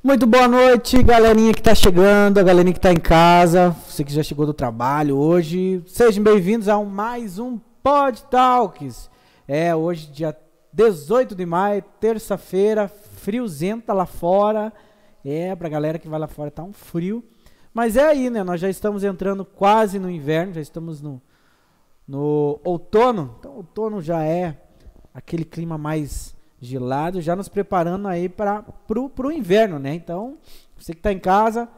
Muito boa noite, galerinha que tá chegando, a galerinha que tá em casa, você que já chegou do trabalho hoje. Sejam bem-vindos a um, mais um Pod Talks. É, hoje, dia 18 de maio, terça-feira, friozenta lá fora. É, pra galera que vai lá fora tá um frio. Mas é aí, né? Nós já estamos entrando quase no inverno, já estamos no, no outono. Então, outono já é aquele clima mais gelado, já nos preparando aí para pro, pro inverno, né? Então, você que tá em casa,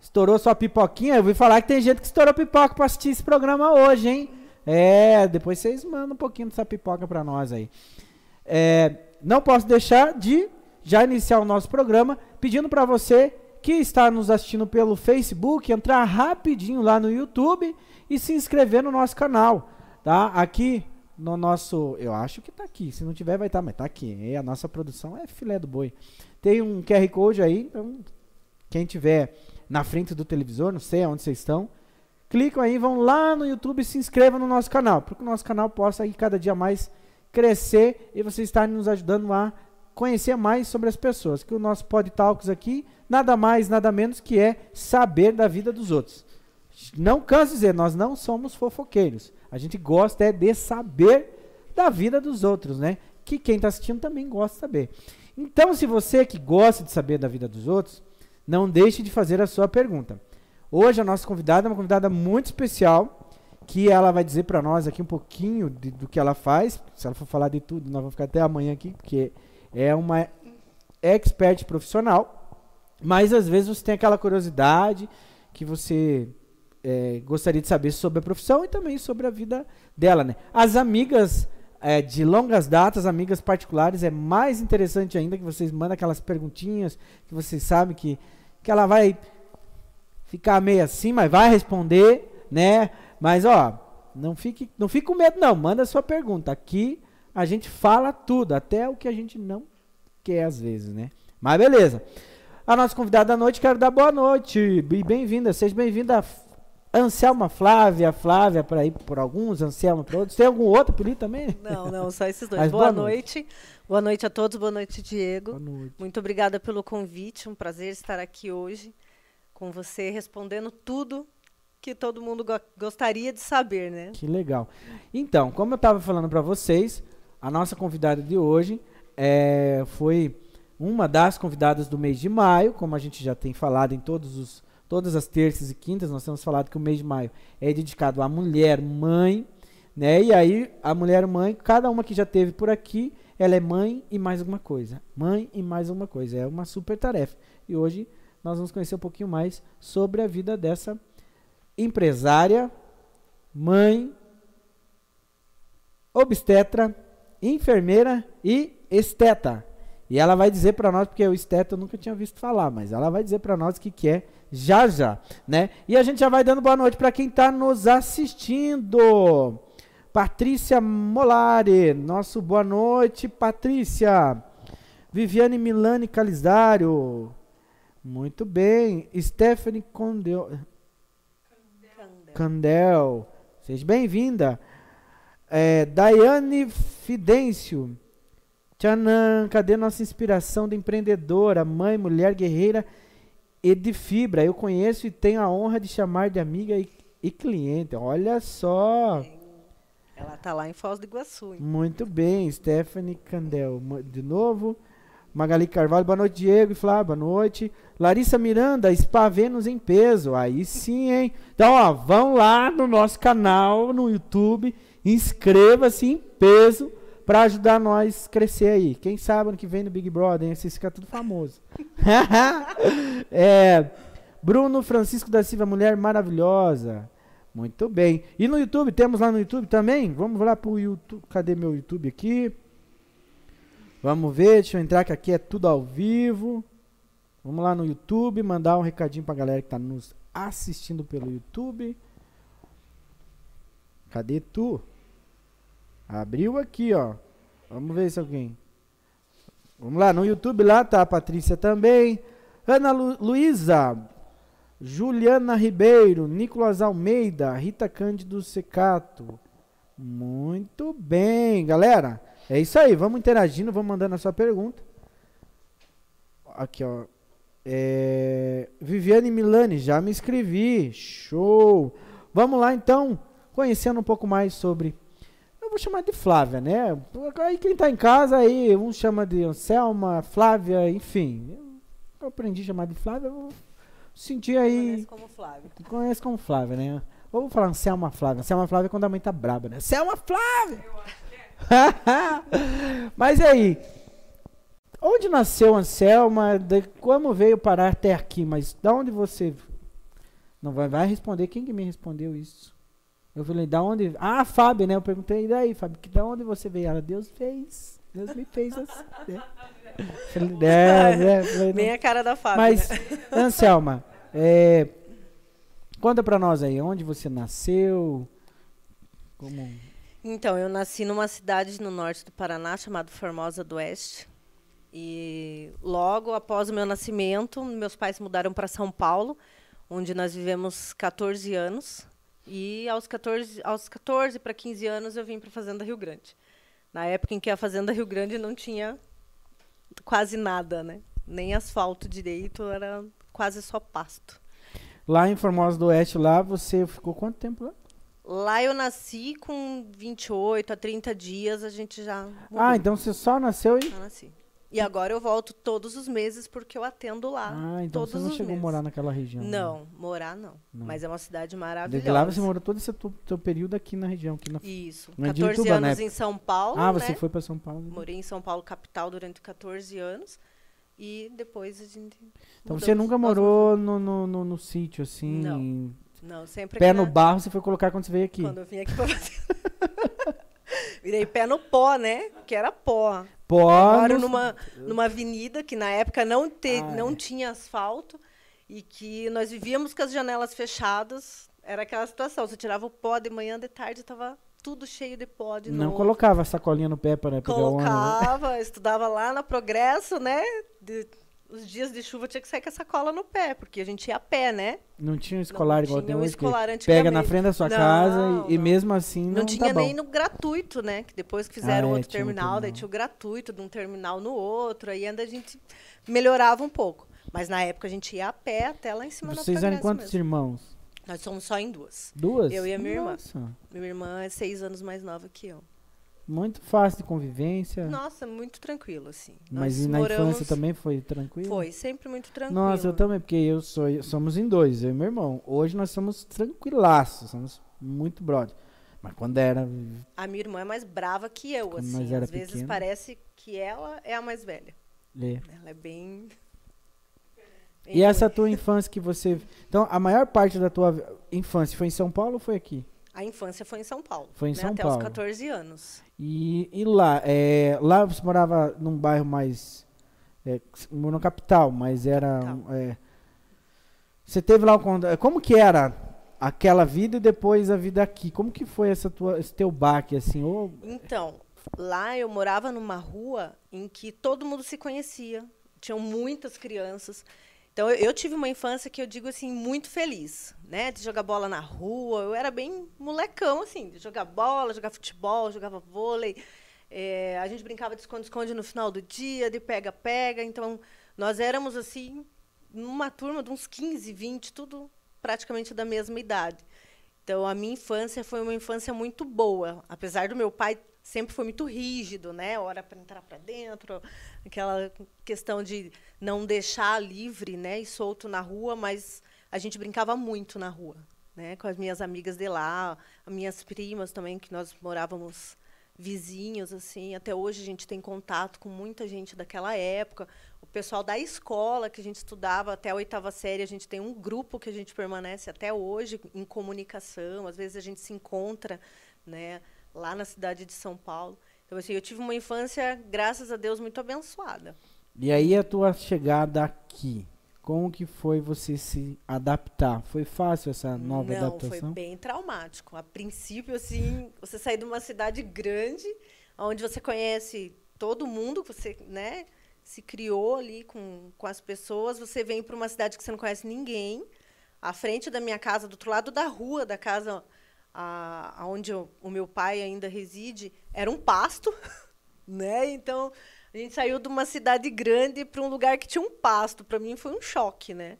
estourou sua pipoquinha, eu ouvi falar que tem gente que estourou pipoca para assistir esse programa hoje, hein? É, depois vocês mandam um pouquinho dessa pipoca para nós aí. É, não posso deixar de já iniciar o nosso programa pedindo para você que está nos assistindo pelo Facebook entrar rapidinho lá no YouTube e se inscrever no nosso canal, tá? Aqui no nosso. Eu acho que tá aqui. Se não tiver, vai estar, tá, mas tá aqui. E a nossa produção é filé do boi. Tem um QR Code aí, então quem tiver na frente do televisor, não sei aonde vocês estão, clicam aí, vão lá no YouTube e se inscrevam no nosso canal, para que o nosso canal possa aí cada dia mais crescer e vocês estarem nos ajudando a conhecer mais sobre as pessoas. Que o nosso Pod Talks aqui, nada mais, nada menos que é saber da vida dos outros. Não canso de dizer, nós não somos fofoqueiros. A gente gosta é de saber da vida dos outros, né? Que quem está assistindo também gosta de saber. Então, se você que gosta de saber da vida dos outros, não deixe de fazer a sua pergunta. Hoje a nossa convidada é uma convidada muito especial, que ela vai dizer para nós aqui um pouquinho de, do que ela faz. Se ela for falar de tudo, nós vamos ficar até amanhã aqui, porque é uma expert profissional. Mas às vezes você tem aquela curiosidade que você é, gostaria de saber sobre a profissão e também sobre a vida dela, né? As amigas é, de longas datas, amigas particulares, é mais interessante ainda que vocês mandam aquelas perguntinhas que vocês sabem que, que ela vai ficar meio assim, mas vai responder, né? Mas ó, não fique, não fique com medo não, manda a sua pergunta. Aqui a gente fala tudo, até o que a gente não quer às vezes, né? Mas beleza. A nossa convidada da noite, quero dar boa noite e bem-vinda, seja bem-vinda Anselma Flávia, Flávia para ir por alguns, Anselma para outros. Tem algum outro por ali também? Não, não, só esses dois. boa, boa noite. noite. Boa noite a todos, boa noite, Diego. Boa noite. Muito obrigada pelo convite, um prazer estar aqui hoje com você, respondendo tudo que todo mundo go gostaria de saber, né? Que legal. Então, como eu estava falando para vocês, a nossa convidada de hoje é, foi uma das convidadas do mês de maio, como a gente já tem falado em todos os todas as terças e quintas, nós temos falado que o mês de maio é dedicado à mulher mãe, né? E aí a mulher mãe, cada uma que já teve por aqui, ela é mãe e mais alguma coisa. Mãe e mais alguma coisa. É uma super tarefa. E hoje nós vamos conhecer um pouquinho mais sobre a vida dessa empresária, mãe, obstetra, enfermeira e esteta. E ela vai dizer para nós, porque o esteta eu nunca tinha visto falar, mas ela vai dizer para nós o que, que é já já, né? E a gente já vai dando boa noite para quem está nos assistindo. Patrícia Molari, nosso boa noite, Patrícia. Viviane Milani Calizário. Muito bem. Stephanie Condel. Candel. Candel. Seja bem-vinda. É, Daiane Fidêncio. Tchanan, cadê nossa inspiração de empreendedora, mãe, mulher guerreira e de fibra. Eu conheço e tenho a honra de chamar de amiga e, e cliente. Olha só. Ela está lá em Foz do Iguaçu. Hein? Muito bem, Stephanie Candel. De novo. Magali Carvalho, boa noite, Diego e Flávio, boa noite. Larissa Miranda, Spa Vênus em peso. Aí sim, hein? Então, ó, vão lá no nosso canal no YouTube, inscreva-se em peso para ajudar nós crescer aí. Quem sabe ano que vem no Big Brother? Vocês ficam tudo famoso. é, Bruno Francisco da Silva, mulher maravilhosa. Muito bem. E no YouTube, temos lá no YouTube também? Vamos lá pro YouTube. Cadê meu YouTube aqui? Vamos ver, deixa eu entrar que aqui é tudo ao vivo. Vamos lá no YouTube, mandar um recadinho pra galera que tá nos assistindo pelo YouTube. Cadê tu? Abriu aqui, ó. Vamos ver se alguém. Vamos lá, no YouTube lá tá a Patrícia também. Ana Lu Luísa, Juliana Ribeiro, Nicolas Almeida, Rita Cândido Secato. Muito bem, galera. É isso aí, vamos interagindo, vamos mandando a sua pergunta. Aqui, ó. É, Viviane Milani, já me inscrevi. Show! Vamos lá então, conhecendo um pouco mais sobre. Eu vou chamar de Flávia, né? Aí quem tá em casa aí, um chama de Selma, Flávia, enfim. Eu aprendi a chamar de Flávia, eu vou sentir aí. Conhece como Flávio. Conhece como Flávia, né? Ou vou falar Selma Flávia. Selma Flávia é quando a mãe tá braba, né? Selma Flávia! Mas e aí? Onde nasceu Anselma? De, como veio parar até aqui? Mas da onde você. Não vai, vai responder. Quem que me respondeu isso? Eu falei, da onde. Ah, Fábio, né? Eu perguntei, e daí, Fábio, que da onde você veio? Ela, Deus fez. Deus me fez assim. né? Falei, é, né? Falei, Bem a cara da Fábio. Mas, né? Anselma, é, conta pra nós aí, onde você nasceu? Como. Então, eu nasci numa cidade no norte do Paraná chamada Formosa do Oeste. E logo após o meu nascimento, meus pais mudaram para São Paulo, onde nós vivemos 14 anos. E aos 14, aos 14 para 15 anos eu vim para a Fazenda Rio Grande. Na época em que a Fazenda Rio Grande não tinha quase nada, né? Nem asfalto direito, era quase só pasto. Lá em Formosa do Oeste, lá você ficou quanto tempo lá? Lá eu nasci com 28 a 30 dias, a gente já mudou. Ah, então você só nasceu e. Já nasci. E agora eu volto todos os meses porque eu atendo lá. Ah, então todos você não chegou a meses. morar naquela região. né? Não, morar não. Não. Mas é uma cidade maravilhosa. lá você morou todo esse teu, período aqui na região. Aqui na... Isso. De 14 Ituba, né? anos em São Paulo, Ah, né? você foi pra São Paulo. Morei em São Paulo, capital, durante 14 anos. E depois a gente. Então você nunca morou no, no, no, no sítio, assim. Não. em- Não, sempre Pé no na- barro você foi colocar quando você veio aqui. Quando eu vim aqui pra. Virei pé no pó, né? Que era pó. Pó. Moro no- numa, numa avenida que na época não, te, não tinha asfalto e que nós vivíamos com as janelas fechadas. Era aquela situação. Você tirava o pó de manhã, de tarde, estava tudo cheio de pó de Não novo. colocava a sacolinha no pé para pegar o ônibus. né? Colocava, estudava lá na Progresso, né? De- os dias de chuva tinha que sair com a sacola no pé, porque a gente ia a pé, né? Não tinha um escolar Não igual tinha tem um hoje. escolar pega na frente da sua Não, casa e, e não. mesmo assim não, Não, tinha tá nem no gratuito, né? Que depois que fizeram Ah, é, outro tinha um terminal, daí terminal. tinha o gratuito de um terminal no outro, aí ainda a gente melhorava um pouco. Mas na época a gente ia a pé até lá em cima da Vocês eram quantos mesmo. irmãos? Nós somos só em duas. Duas? Eu e a minha irmã. Nossa, Minha irmã é seis anos mais nova que eu. Muito fácil de convivência. Nossa, muito tranquilo, assim. Mas Nós e na moramos- infância também foi tranquilo? Foi, sempre muito tranquilo. Nossa, eu também, porque eu sou, somos em dois, eu e meu irmão. Hoje nós somos tranquilaços, somos muito brother. Mas quando era. A minha irmã é mais brava que eu, Quando assim. Às vezes pequeno. parece que ela é a mais velha. é. Ela é bem. bem E essa tua infância que você. Então, a maior parte da tua infância foi em São Paulo ou foi aqui? A infância foi em São Paulo. Foi em né? São Até Paulo. os 14 anos. E, e lá, é, lá você morava num bairro mais. É, na capital, mas era. Capital. é, você teve lá con- Como que era aquela vida e depois a vida aqui? Como que foi essa tua, esse teu baque, assim? Ô, Então, lá eu morava numa rua em que todo mundo se conhecia. Tinham muitas crianças. Então, eu, eu tive uma infância que eu digo assim, muito feliz, né? De jogar bola na rua. Eu era bem molecão, assim, de jogar bola, jogar futebol, jogava vôlei. É, a gente brincava de esconde-esconde no final do dia, de pega-pega. Então, nós éramos, assim, numa turma de uns 15, 20, tudo praticamente da mesma idade. Então, a minha infância foi uma infância muito boa. Apesar do meu pai sempre foi muito rígido, né? Hora para entrar para dentro, aquela questão de não deixar livre, né? E solto na rua, mas a gente brincava muito na rua, né? Com as minhas amigas de lá, as minhas primas também, que nós morávamos vizinhos, assim. Até hoje a gente tem contato com muita gente daquela época. O pessoal da escola que a gente estudava até a oitava série, a gente tem um grupo que a gente permanece até hoje em comunicação. Às vezes a gente se encontra, né, lá na cidade de São Paulo. Então assim, eu tive uma infância, graças a Deus, muito abençoada. E aí a tua chegada aqui, como que foi você se adaptar? Foi fácil essa nova Não, adaptação? foi bem traumático. A princípio, assim, você sair de uma cidade grande, onde você conhece todo mundo, você, né, se criou ali com, com as pessoas, você vem para uma cidade que você não conhece ninguém. À frente da minha casa, do outro lado da rua da casa a, onde o meu pai ainda reside, era um pasto, né? Então, A gente saiu de uma cidade grande para um lugar que tinha um pasto. Para mim foi um choque, né?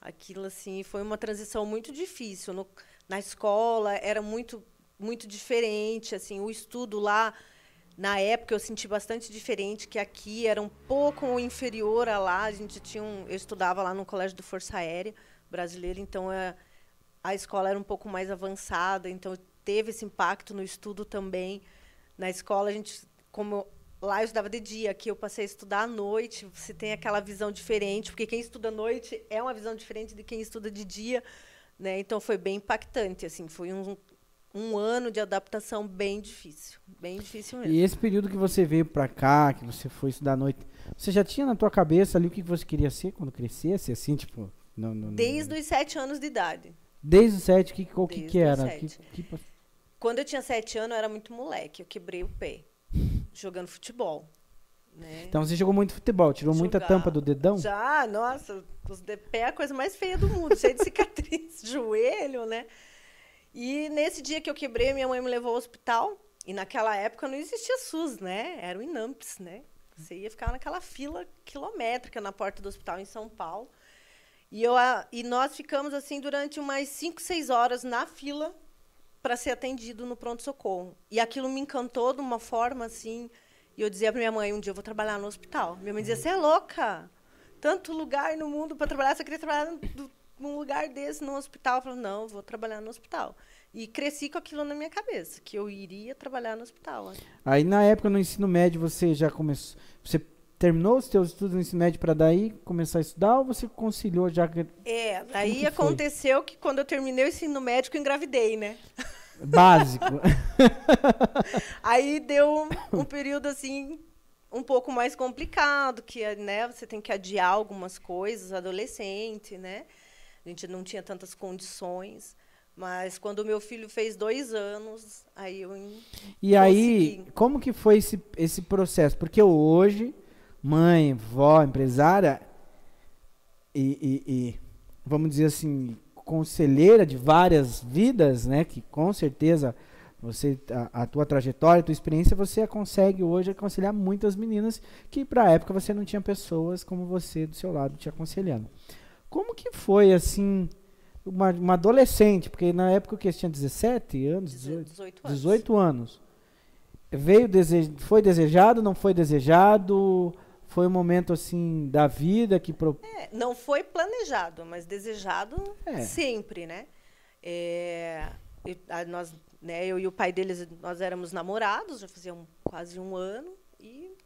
Aquilo assim foi uma transição muito difícil. No, na escola era muito muito diferente, assim, o estudo lá na época eu senti bastante diferente que aqui era um pouco inferior a lá. A gente tinha um, eu estudava lá no colégio do Força Aérea brasileira, então é, a escola era um pouco mais avançada, então teve esse impacto no estudo também. Na escola a gente como Lá eu estudava de dia, aqui eu passei a estudar à noite. Você tem aquela visão diferente, porque quem estuda à noite é uma visão diferente de quem estuda de dia, né? Então foi bem impactante, assim, foi um, um ano de adaptação bem difícil, bem difícil mesmo. E esse período que você veio para cá, que você foi estudar à noite, você já tinha na tua cabeça ali o que você queria ser quando crescesse, assim, tipo, não, não, Desde os sete anos de idade. Desde os sete, que, o que, que era? Que, que... Quando eu tinha sete anos, eu era muito moleque, eu quebrei o pé jogando futebol. Né? Então você jogou muito futebol, tirou Jogar. muita tampa do dedão? Já, nossa, os de pé é a coisa mais feia do mundo, cheio de cicatriz, joelho, né? E nesse dia que eu quebrei, minha mãe me levou ao hospital. E naquela época não existia SUS, né? Era o INAMPS, né? Você ia ficar naquela fila quilométrica na porta do hospital em São Paulo. E, eu, e nós ficamos assim durante umas 5, 6 horas na fila para ser atendido no pronto-socorro. E aquilo me encantou de uma forma assim. E eu dizia para minha mãe: um dia eu vou trabalhar no hospital. Minha mãe dizia: você é louca? Tanto lugar no mundo para trabalhar, você queria trabalhar num lugar desse, no hospital? Eu falei: não, vou trabalhar no hospital. E cresci com aquilo na minha cabeça, que eu iria trabalhar no hospital. Aí, na época, no ensino médio, você já começou. Você terminou os seus estudos no ensino médio para daí começar a estudar ou você conciliou já? É, daí que aconteceu foi? que quando eu terminei o ensino médio, eu engravidei, né? Básico. aí deu um, um, período assim um pouco mais complicado, que né, você tem que adiar algumas coisas, adolescente, né? A gente não tinha tantas condições. Mas quando meu filho fez dois anos, aí eu. E consegui. aí, como que foi esse, esse processo? Porque hoje mãe, vó, empresária e, e, e, vamos dizer assim, conselheira de várias vidas, né? Que com certeza você a, a tua trajetória, a tua experiência, você consegue hoje aconselhar muitas meninas que para a época você não tinha pessoas como você do seu lado te aconselhando. Como que foi assim? Uma, uma adolescente, porque na época que você tinha 17 anos, 18, 18 anos. 18 anos. Veio dese, foi desejado, não foi desejado? Foi um momento assim da vida que pro... é, não foi planejado mas desejado é. sempre né? É, eu, a, nós né eu e o pai deles nós éramos namorados já fazia um, quase um ano e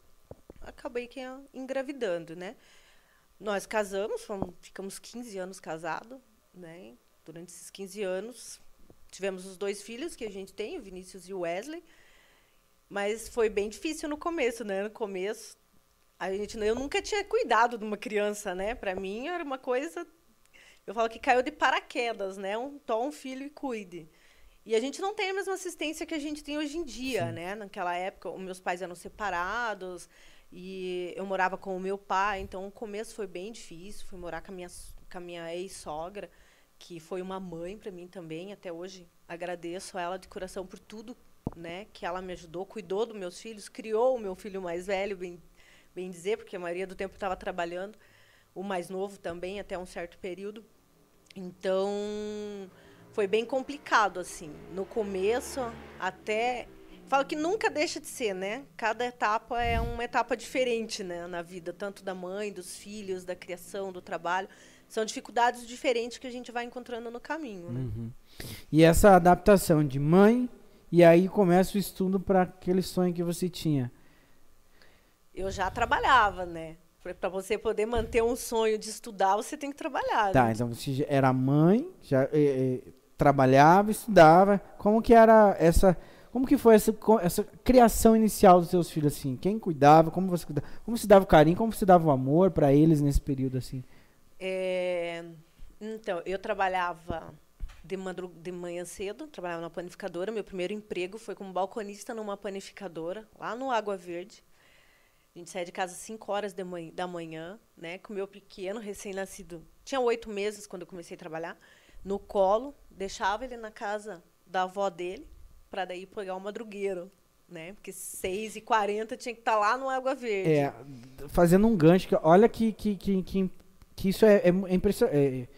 acabei que engravidando né? Nós casamos fomos, ficamos 15 anos casados né? Durante esses 15 anos tivemos os dois filhos que a gente tem o Vinícius e o Wesley mas foi bem difícil no começo né? No começo a gente, eu nunca tinha cuidado de uma criança, né? Para mim era uma coisa, eu falo que caiu de paraquedas, né? Um tom, um filho e cuide. E a gente não tem a mesma assistência que a gente tem hoje em dia, Sim. né? Naquela época, os meus pais eram separados e eu morava com o meu pai, então o começo foi bem difícil. Fui morar com a minha, com a minha ex-sogra, que foi uma mãe para mim também. Até hoje agradeço a ela de coração por tudo, né? Que ela me ajudou, cuidou dos meus filhos, criou o meu filho mais velho, bem bem dizer, porque a maioria do tempo estava trabalhando, o mais novo também, até um certo período. Então, foi bem complicado, assim. No começo, até. Falo que nunca deixa de ser, né? Cada etapa é uma etapa diferente né, na vida, tanto da mãe, dos filhos, da criação, do trabalho. São dificuldades diferentes que a gente vai encontrando no caminho. Né? Uhum. E essa adaptação de mãe, e aí começa o estudo para aquele sonho que você tinha eu já trabalhava, né? Para você poder manter um sonho de estudar, você tem que trabalhar. Tá, né? então você era mãe, já eh, eh, trabalhava, estudava. Como que era essa, como que foi essa, essa criação inicial dos seus filhos assim? Quem cuidava? Como você cuidava? Como se dava o carinho? Como você dava o amor para eles nesse período assim? É, então, eu trabalhava de, de manhã cedo, trabalhava na panificadora. Meu primeiro emprego foi como balconista numa panificadora, lá no Água Verde. A gente saía de casa às 5 horas manhã, da manhã, né? Com o meu pequeno, recém-nascido. Tinha oito meses quando eu comecei a trabalhar. No colo, deixava ele na casa da avó dele, para daí pegar o madrugueiro. né? Porque 6 e 40 tinha que estar tá lá no Água Verde. É, fazendo um gancho, olha que, que, que, que, que isso é, é, é. É,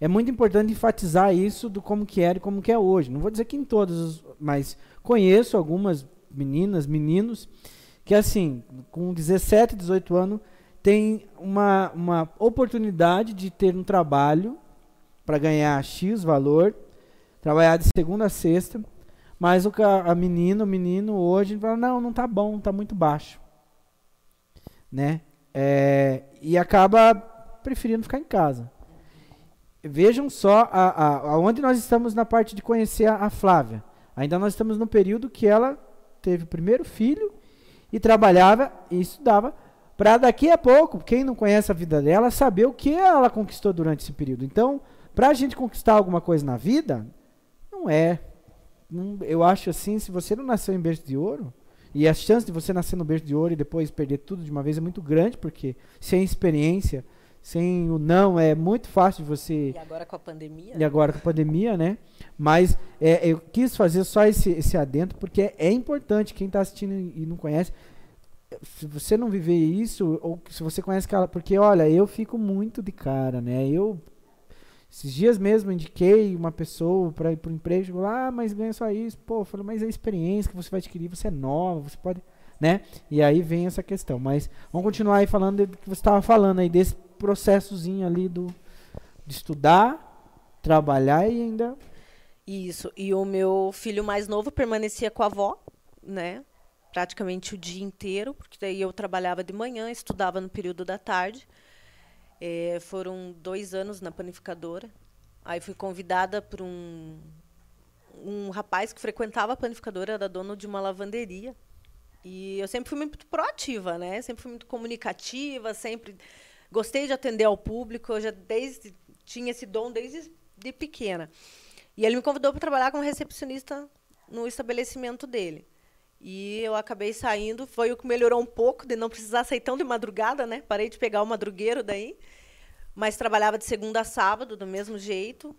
é muito importante enfatizar isso do como que era e como que é hoje. Não vou dizer que em todos, mas conheço algumas meninas, meninos, que assim, com 17, 18 anos, tem uma, uma oportunidade de ter um trabalho para ganhar X valor, trabalhar de segunda a sexta, mas o a menina, o menino hoje fala, não, não tá bom, tá muito baixo. Né? É, e acaba preferindo ficar em casa. Vejam só a, a, aonde nós estamos na parte de conhecer a, a Flávia. Ainda nós estamos no período que ela teve o primeiro filho e trabalhava e estudava para daqui a pouco, quem não conhece a vida dela, saber o que ela conquistou durante esse período. Então, para a gente conquistar alguma coisa na vida, não é. Eu acho assim, se você não nasceu em berço de ouro, e a chance de você nascer no berço de ouro e depois perder tudo de uma vez é muito grande, porque sem experiência, sem o não, é muito fácil de você. E agora com a pandemia? E agora com a pandemia, né? Mas é, eu quis fazer só esse, esse adentro, porque é, é importante, quem está assistindo e não conhece, se você não viver isso, ou se você conhece aquela. Porque, olha, eu fico muito de cara, né? Eu. Esses dias mesmo indiquei uma pessoa para ir para o emprego, ah, mas ganha só isso. Pô, falei, mas é a experiência que você vai adquirir, você é nova, você pode. Né? E aí vem essa questão. Mas vamos continuar aí falando do que você estava falando aí, desse processozinho ali do, de estudar, trabalhar e ainda. Isso. E o meu filho mais novo permanecia com a avó, né? praticamente o dia inteiro, porque daí eu trabalhava de manhã, estudava no período da tarde. É, foram dois anos na panificadora. Aí fui convidada por um, um rapaz que frequentava a panificadora, era dono de uma lavanderia. E eu sempre fui muito proativa, né? Sempre fui muito comunicativa, sempre gostei de atender ao público. Eu já desde tinha esse dom desde de pequena. E ele me convidou para trabalhar como recepcionista no estabelecimento dele. E eu acabei saindo, foi o que melhorou um pouco de não precisar sair tão de madrugada, né? Parei de pegar o madrugueiro daí. Mas trabalhava de segunda a sábado, do mesmo jeito.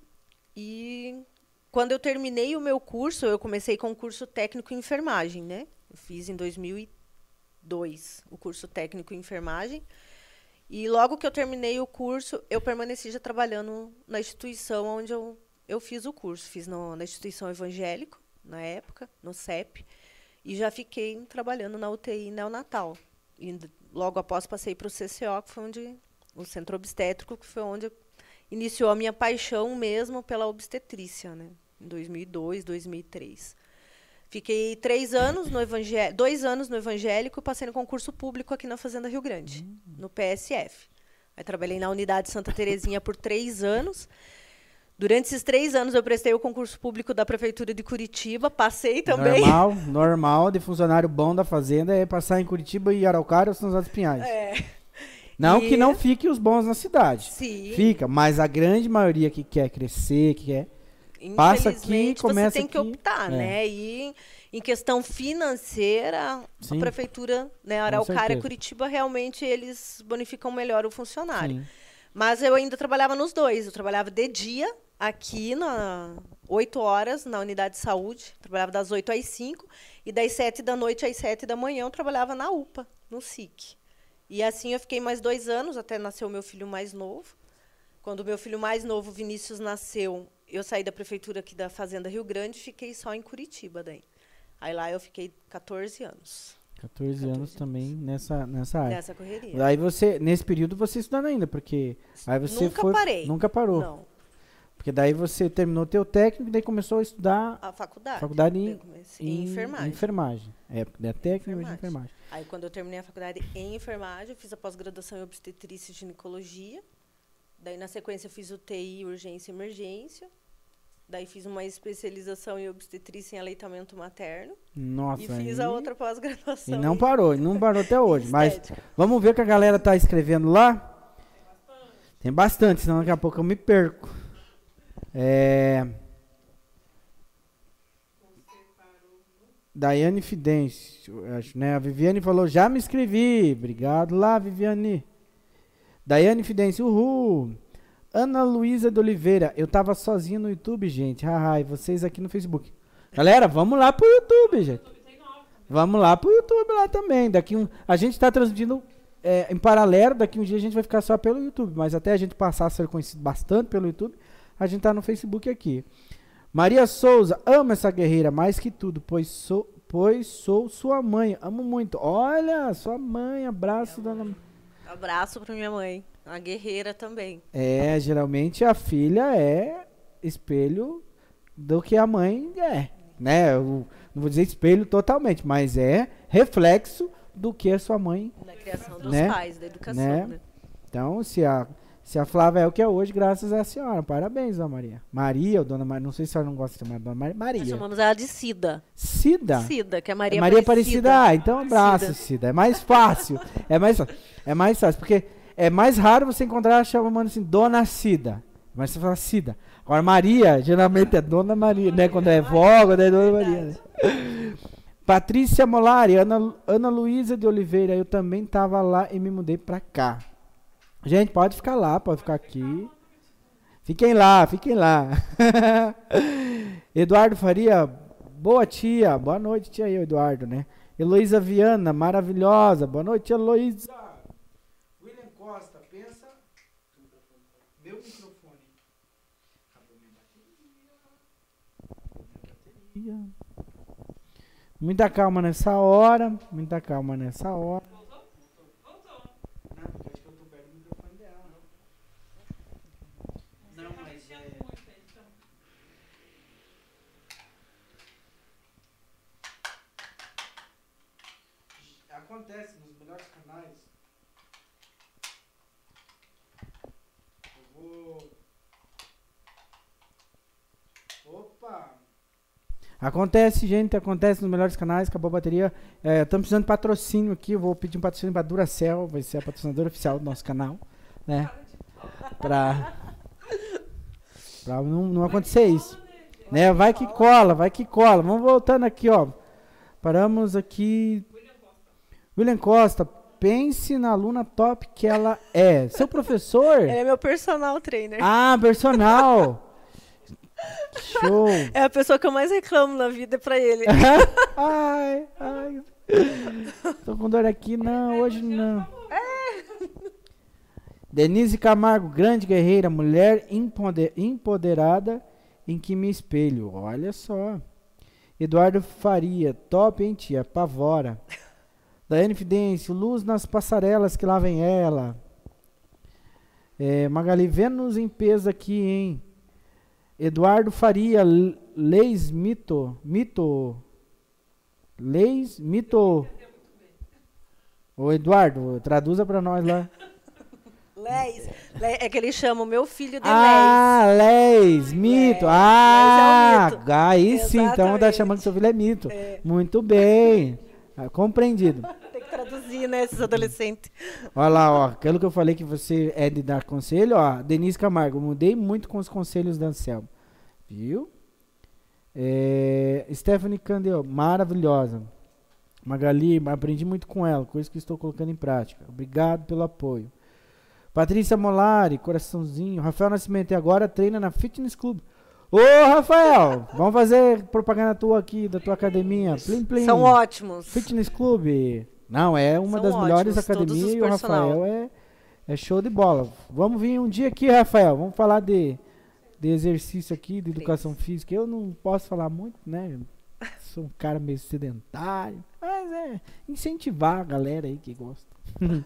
E quando eu terminei o meu curso, eu comecei com o curso técnico em enfermagem, né? Eu fiz em 2002 o curso técnico em enfermagem. E logo que eu terminei o curso, eu permaneci já trabalhando na instituição onde eu, eu fiz o curso. Fiz no, na instituição evangélico, na época, no CEP. E já fiquei trabalhando na UTI neonatal. E logo após passei para o CCO, que foi onde o centro obstétrico, que foi onde iniciou a minha paixão mesmo pela obstetrícia, né? Em 2002, 2003. Fiquei três anos no evangélico, dois anos no evangélico, passei no concurso público aqui na Fazenda Rio Grande, uhum. no PSF. Aí trabalhei na unidade Santa Terezinha por três anos. Durante esses três anos eu prestei o concurso público da Prefeitura de Curitiba, passei também. Normal, normal de funcionário bom da Fazenda é passar em Curitiba e Araucária ou São José dos Pinhais. É. Não e... que não fique os bons na cidade. Sim. Fica, mas a grande maioria que quer crescer, que quer passa aqui, começa você tem aqui, que optar, é. né? E em questão financeira, Sim. a prefeitura, né, Araucária, Curitiba, realmente eles bonificam melhor o funcionário. Sim. Mas eu ainda trabalhava nos dois. Eu trabalhava de dia aqui na 8 horas na unidade de saúde, trabalhava das 8 às 5 e das 7 da noite às 7 da manhã eu trabalhava na UPA, no SIC. E assim eu fiquei mais dois anos até nascer o meu filho mais novo. Quando o meu filho mais novo, Vinícius, nasceu, eu saí da prefeitura aqui da Fazenda Rio Grande e fiquei só em Curitiba daí. Aí lá eu fiquei 14 anos. 14, 14 anos, anos, também nessa, nessa área. Nessa correria. Aí você, nesse período, você estudando ainda, porque aí você nunca foi, parei. Nunca parou. Não. Porque daí você terminou teu técnico e daí começou a estudar a faculdade. Faculdade em, em, enfermagem. enfermagem. É, é técnico de enfermagem. Aí quando eu terminei a faculdade em enfermagem, eu fiz a pós-graduação em obstetrícia e ginecologia. Daí na sequência eu fiz UTI, urgência e emergência. Daí fiz uma especialização em obstetrícia em aleitamento materno. Nossa. E fiz a outra pós-graduação. E não parou, não parou até hoje. mas vamos ver o que a galera tá escrevendo lá. Tem bastante, senão daqui a pouco eu me perco. É... Daiane Fidêncio, acho, né? A Viviane falou, já me inscrevi. Obrigado lá, Viviane. Daiane Fidêncio, uhul. Ana Luísa de Oliveira, eu tava sozinho no YouTube, gente. Haha, e vocês aqui no Facebook. Galera, vamos lá pro YouTube, gente. Vamos lá pro YouTube lá também. Daqui um, a gente está transmitindo é, em paralelo. Daqui um dia a gente vai ficar só pelo YouTube. Mas até a gente passar a ser conhecido bastante pelo YouTube, a gente tá no Facebook aqui. Maria Souza, amo essa guerreira mais que tudo, pois sou, pois sou sua mãe. Amo muito. Olha, sua mãe, abraço, dona. Abraço pra minha mãe. Uma guerreira também. É, geralmente a filha é espelho do que a mãe é, né? Eu não vou dizer espelho totalmente, mas é reflexo do que a sua mãe. Da criação dos Né? pais, da educação, Né? né? Então, se a se a Flávia é o que é hoje, graças à senhora. Parabéns, dona Maria. Maria ou dona Maria, não sei se a senhora não gosta de chamar dona Maria. Nós Maria. chamamos ela de Cida. Cida. Cida, que é Maria, Maria Aparecida. Ah, então abraço, Cida. Cida. É mais fácil. É mais fácil. É mais fácil, porque é mais raro você encontrar chamando assim, Dona Cida. Mas você fala Cida. Agora, Maria, geralmente é Dona Maria, né? Quando é vó, quando é Dona Maria. né? Patrícia Molari, Ana, Ana Luísa de Oliveira, eu também tava lá e me mudei pra cá. Gente, pode ficar lá, pode ficar aqui. Fiquem lá, fiquem lá. Eduardo Faria, boa tia. Boa noite, tia eu, Eduardo, né? Heloísa Viana, maravilhosa. Boa noite, Heloísa. William Costa, pensa. Meu microfone. Acabou minha bateria. Muita calma nessa hora. Muita calma nessa hora. Não, porque acho que eu tô perto do microfone dela. Não, mas é. Acontece nos melhores canais. Eu vou. Opa! Acontece, gente, acontece nos melhores canais, acabou a bateria. Estamos precisando de patrocínio aqui. Vou pedir um patrocínio para Duracell, vai ser a patrocinadora oficial do nosso canal, né? Pra, pra não, não acontecer isso. Né? Vai que cola, vai que cola. Vamos voltando aqui, ó. Paramos aqui. William Costa, pense na aluna top que ela é. Seu professor? Ele é meu personal trainer. Ah, personal. Show. É a pessoa que eu mais reclamo na vida pra ele. ai, ai. Tô com dor aqui, não, hoje não. Denise Camargo, grande guerreira, mulher empode- empoderada em que me espelho. Olha só. Eduardo Faria, top, hein, tia? Pavora. Daiane Fidêncio, luz nas passarelas que lá vem ela. É, Magali, Vênus em peso aqui, hein? Eduardo Faria, Leis Mito, Mito, Leis Mito. Ô Eduardo, traduza pra nós lá. Leis. Le- É que ele chama o meu filho de Ah, Leis, Mito. Leis. Ah, Leis é o mito. aí sim, então tá Exatamente. chamando que seu filho é Mito. É. Muito bem. Ah, Compreendido. Traduzir, né, esses adolescentes. Olha lá, ó, aquilo que eu falei que você é de dar conselho, ó, Denise Camargo, mudei muito com os conselhos da Anselmo. Viu? É, Stephanie Candel, maravilhosa. Magali, aprendi muito com ela, coisa que estou colocando em prática. Obrigado pelo apoio. Patrícia Molari, coraçãozinho. Rafael Nascimento, e agora treina na Fitness Club. Ô, Rafael, vamos fazer propaganda tua aqui, da tua academia. Plim, plim. São ótimos. Fitness Club. Não, é uma São das melhores ótimos, todos academias e o. Rafael é, é show de bola. Vamos vir um dia aqui, Rafael. Vamos falar de, de exercício aqui, de educação física. Eu não posso falar muito, né? Sou um cara meio sedentário. Mas é incentivar a galera aí que gosta.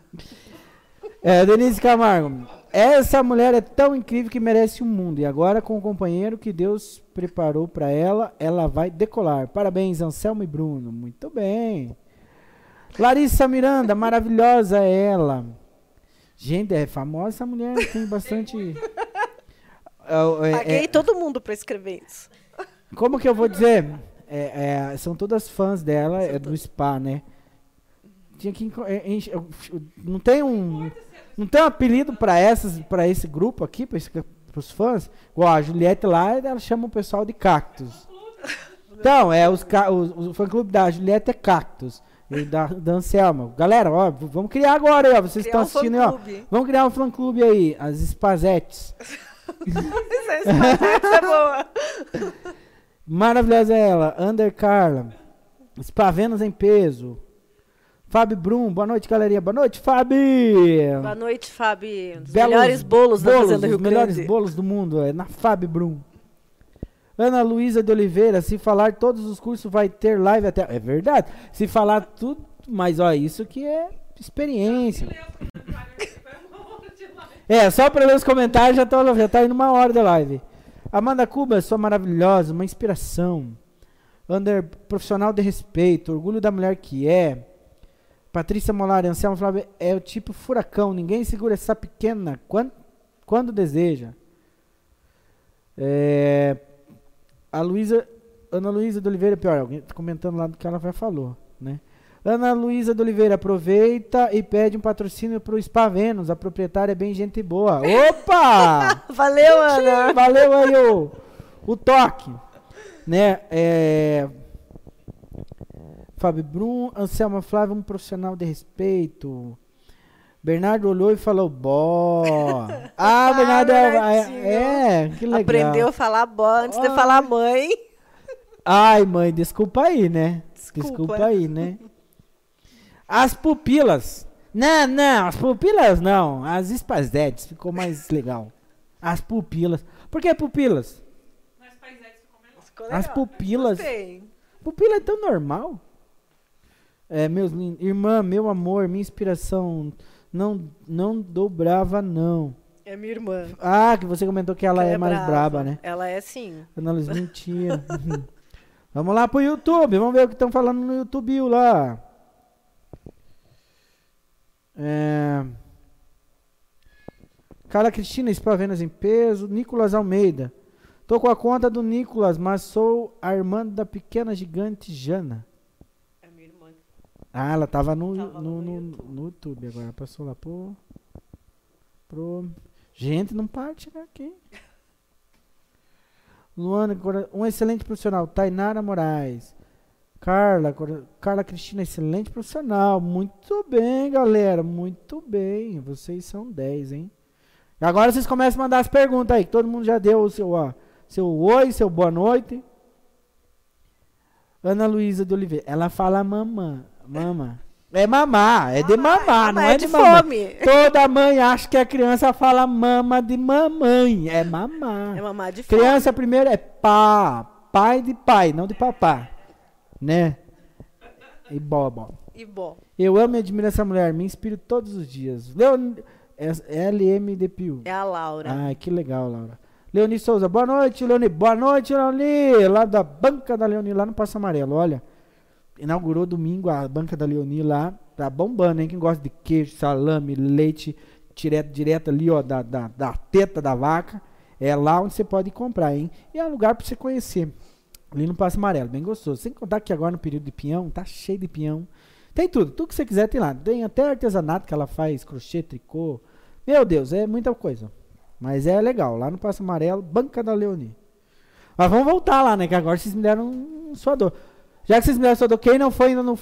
é, Denise Camargo. Essa mulher é tão incrível que merece o mundo. E agora, com o companheiro que Deus preparou para ela, ela vai decolar. Parabéns, Anselmo e Bruno. Muito bem. Larissa Miranda, maravilhosa ela. Gente, é famosa essa mulher, tem bastante. É, é, Paguei é, todo mundo pra escrever isso. como que eu vou dizer? É, é, são todas fãs dela, é do spa, né? Tinha que é, não tem um não tem um apelido para essas para esse grupo aqui, para os fãs. Igual a Juliette lá, ela chama o pessoal de cactos. Então, é os, os- o fã clube da Juliette é cactos. E da, da Anselma. Galera, ó, vamos criar agora aí, ó. Vocês estão um assistindo aí, ó. Vamos criar um fã clube aí, as Spazettes. Essa é boa. Maravilhosa é ela, Under Carla. Spavenas em peso. Fábio Brum, boa noite, galerinha. Boa noite, Fábio. Boa noite, Fábio. Os melhores bolos, da bolos, Fazenda Rio Os melhores Grande. bolos do mundo, é na Fábio Brum. Ana Luísa de Oliveira, se falar todos os cursos vai ter live até. É verdade. Se falar tudo, mas ó, isso que é experiência. É, só para ler os comentários já, tô, já tá indo uma hora da live. Amanda Cuba, sua maravilhosa, uma inspiração. Under profissional de respeito, orgulho da mulher que é. Patrícia Molar, Anselmo Flávio é o tipo furacão, ninguém segura essa pequena quando, quando deseja. É, a Luísa, Ana Luísa de Oliveira, pior, alguém tá comentando lá do que ela já falou, né? Ana Luísa de Oliveira, aproveita e pede um patrocínio pro Spa Vênus, a proprietária é bem gente boa. Opa! Valeu, Ana. Valeu aí o, o toque. Né? É, Fábio Brum, Anselma Flávio, um profissional de respeito. Bernardo olhou e falou, bó. Ah, Bernardo, é, Bernardinho. é, que legal. Aprendeu a falar bó antes de Ai. falar mãe. Ai, mãe, desculpa aí, né? Desculpa. Desculpa aí, né? As pupilas. Não, não, as pupilas não. As espazetes ficou mais legal. As pupilas. Por que pupilas? Ficou As legal. pupilas. Gostei. Pupila é tão normal. É, meus lindos. Irmã, meu amor, minha inspiração. Não, não dobrava, não. É minha irmã. Ah, que você comentou que ela Ela é, mais braba, né? Ela é sim. Ana Luiz, mentira. vamos lá pro YouTube. Vamos ver o que estão falando no YouTube lá. É... Carla Cristina, Espavenas em peso. Nicolas Almeida. Tô com a conta do Nicolas, mas sou a irmã da pequena gigante Jana. Ah, ela tava no, Tava no, no no, no YouTube agora. Passou lá pro. pro... Gente, não de chegar aqui. Luana, um excelente profissional. Tainara Moraes. Carla, Carla Cristina, excelente profissional. Muito bem, galera. Muito bem. Vocês são 10, hein? Agora vocês começam a mandar as perguntas aí. que Todo mundo já deu o seu, ó, seu oi, seu boa noite. Ana Luísa de Oliveira. Ela fala mamã. Mama. É mamar, é de mamar, não Mas é, de, mamãe. fome. Toda mãe acha que a criança fala mama de mamãe. É mamar. É mamar de fome. Criança primeiro é pá. Pai de pai, não de papá. Né? E boa, boa. E bom. Eu amo e admiro essa mulher, me inspiro todos os dias. Leon... LM de Pio. É a Laura. Ai, que legal, Laura. Leoni Souza, boa noite, Leoni. Boa noite, Leoni. Lá da banca da Leoni, lá no Passo Amarelo. Olha, inaugurou domingo a banca da Leoni lá. Tá bombando, hein? Quem gosta de queijo, salame, leite, direto, direto ali, ó, da, da, da teta da vaca. É lá onde você pode comprar, hein? E é um lugar pra você conhecer. Ali no Passo Amarelo, bem gostoso. Sem contar que agora no período de pinhão, tá cheio de pinhão. Tem tudo, tudo que você quiser tem lá. Tem até artesanato que ela faz, crochê, tricô. Meu Deus, é muita coisa. Mas é legal, lá no Passo Amarelo, Banca da Leoni. Mas vamos voltar lá, né? Que agora vocês me deram um suador. Já que vocês me deram quem não foi ainda no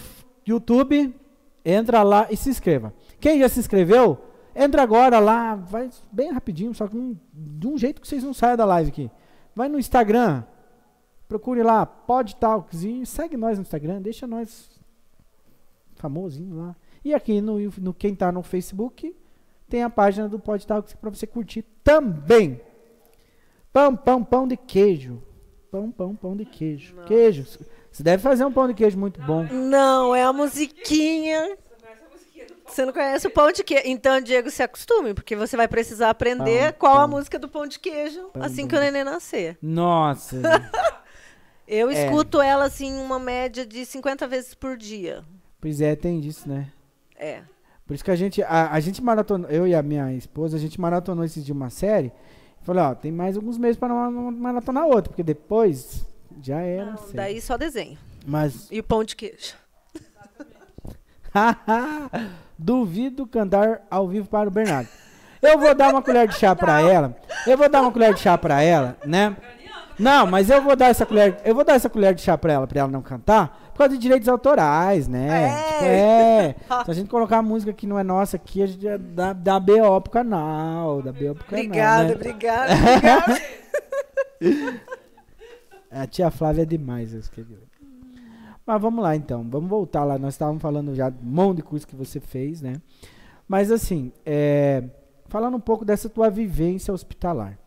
YouTube, entra lá e se inscreva. Quem já se inscreveu, entra agora lá, vai bem rapidinho, só que um- de um jeito que vocês não saiam da live aqui. Vai no Instagram, procure lá, PodTalks e segue nós no Instagram, deixa nós famosinho lá. E aqui no, no quem tá no Facebook, tem a página do PodTalks para você curtir também. Pão, pão, pão de queijo. Pão, pão, pão de queijo. Queijo. Você deve fazer um pão de queijo muito bom. Não, é a musiquinha. Você não conhece o pão de queijo. Então, Diego, se acostume, porque você vai precisar aprender Pão, qual a pão. música do pão de queijo Pão, assim pão. que o neném nascer. Nossa. Eu É. escuto ela, assim, uma média de 50 vezes por dia. pois é, tem disso, né? É. Por isso que a gente, a, a gente maratonou, eu e a minha esposa, a gente maratonou esses de uma série. Falei, ó, tem mais alguns meses para maratonar outra, porque depois já era. Não, daí só desenho. Mas E o pão de queijo. duvido cantar ao vivo para o Bernardo. Eu vou dar uma colher de chá para ela. Eu vou dar uma colher de chá para ela, né? Não, mas eu vou dar essa colher, eu vou dar essa colher de chá para ela, para ela não cantar, por causa de direitos autorais, né? É. Tipo, é. Se a gente colocar a música que não é nossa aqui, a gente dá, dá BO pro canal, dá BO pro canal. Obrigada, né? obrigada, obrigada. A tia Flávia é demais, eu escrevi. Mas vamos lá então, vamos voltar lá. Nós estávamos falando já de um monte de coisa que você fez, né? Mas assim, é, falando um pouco dessa tua vivência hospitalar,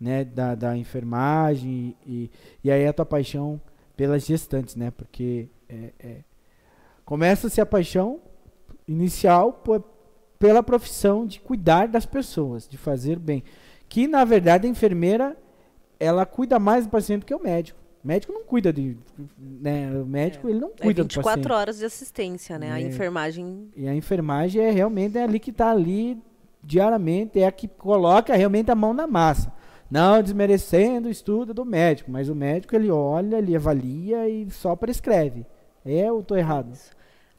né? Da, da enfermagem e, e aí a tua paixão pelas gestantes, né? Porque é, é, começa-se a paixão inicial pela profissão de cuidar das pessoas, de fazer bem. Que na verdade a enfermeira ela cuida mais do paciente que o médico. O médico não cuida de. Né? O médico é. ele não cuida é 24 do paciente. 24 horas de assistência, né? É. A enfermagem. E a enfermagem é realmente é ali que está ali diariamente, é a que coloca realmente a mão na massa. Não desmerecendo o estudo do médico, mas o médico ele olha, ele avalia e só prescreve. É ou estou errado?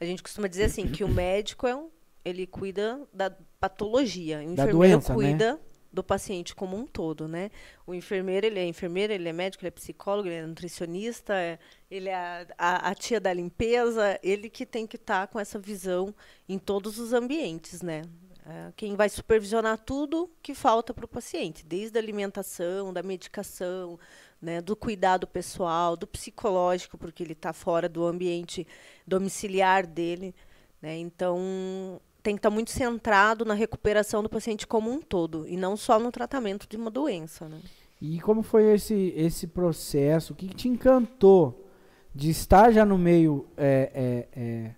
A gente costuma dizer assim que o médico é um, ele cuida da patologia, o da enfermeiro doença, né? cuida né? Do paciente como um todo, né? O enfermeiro, ele é enfermeiro, ele é médico, ele é psicólogo, ele é nutricionista, é, ele é a, a, tia da limpeza, ele que tem que estar tá com essa visão em todos os ambientes, né? É quem vai supervisionar tudo que falta para o paciente, desde a alimentação, da medicação, né, do cuidado pessoal, do psicológico, porque ele está fora do ambiente domiciliar dele. Né? Então, tem que estar tá muito centrado na recuperação do paciente como um todo e não só no tratamento de uma doença. Né? E como foi esse, esse processo? O que, que te encantou de estar já no meio é, é, é,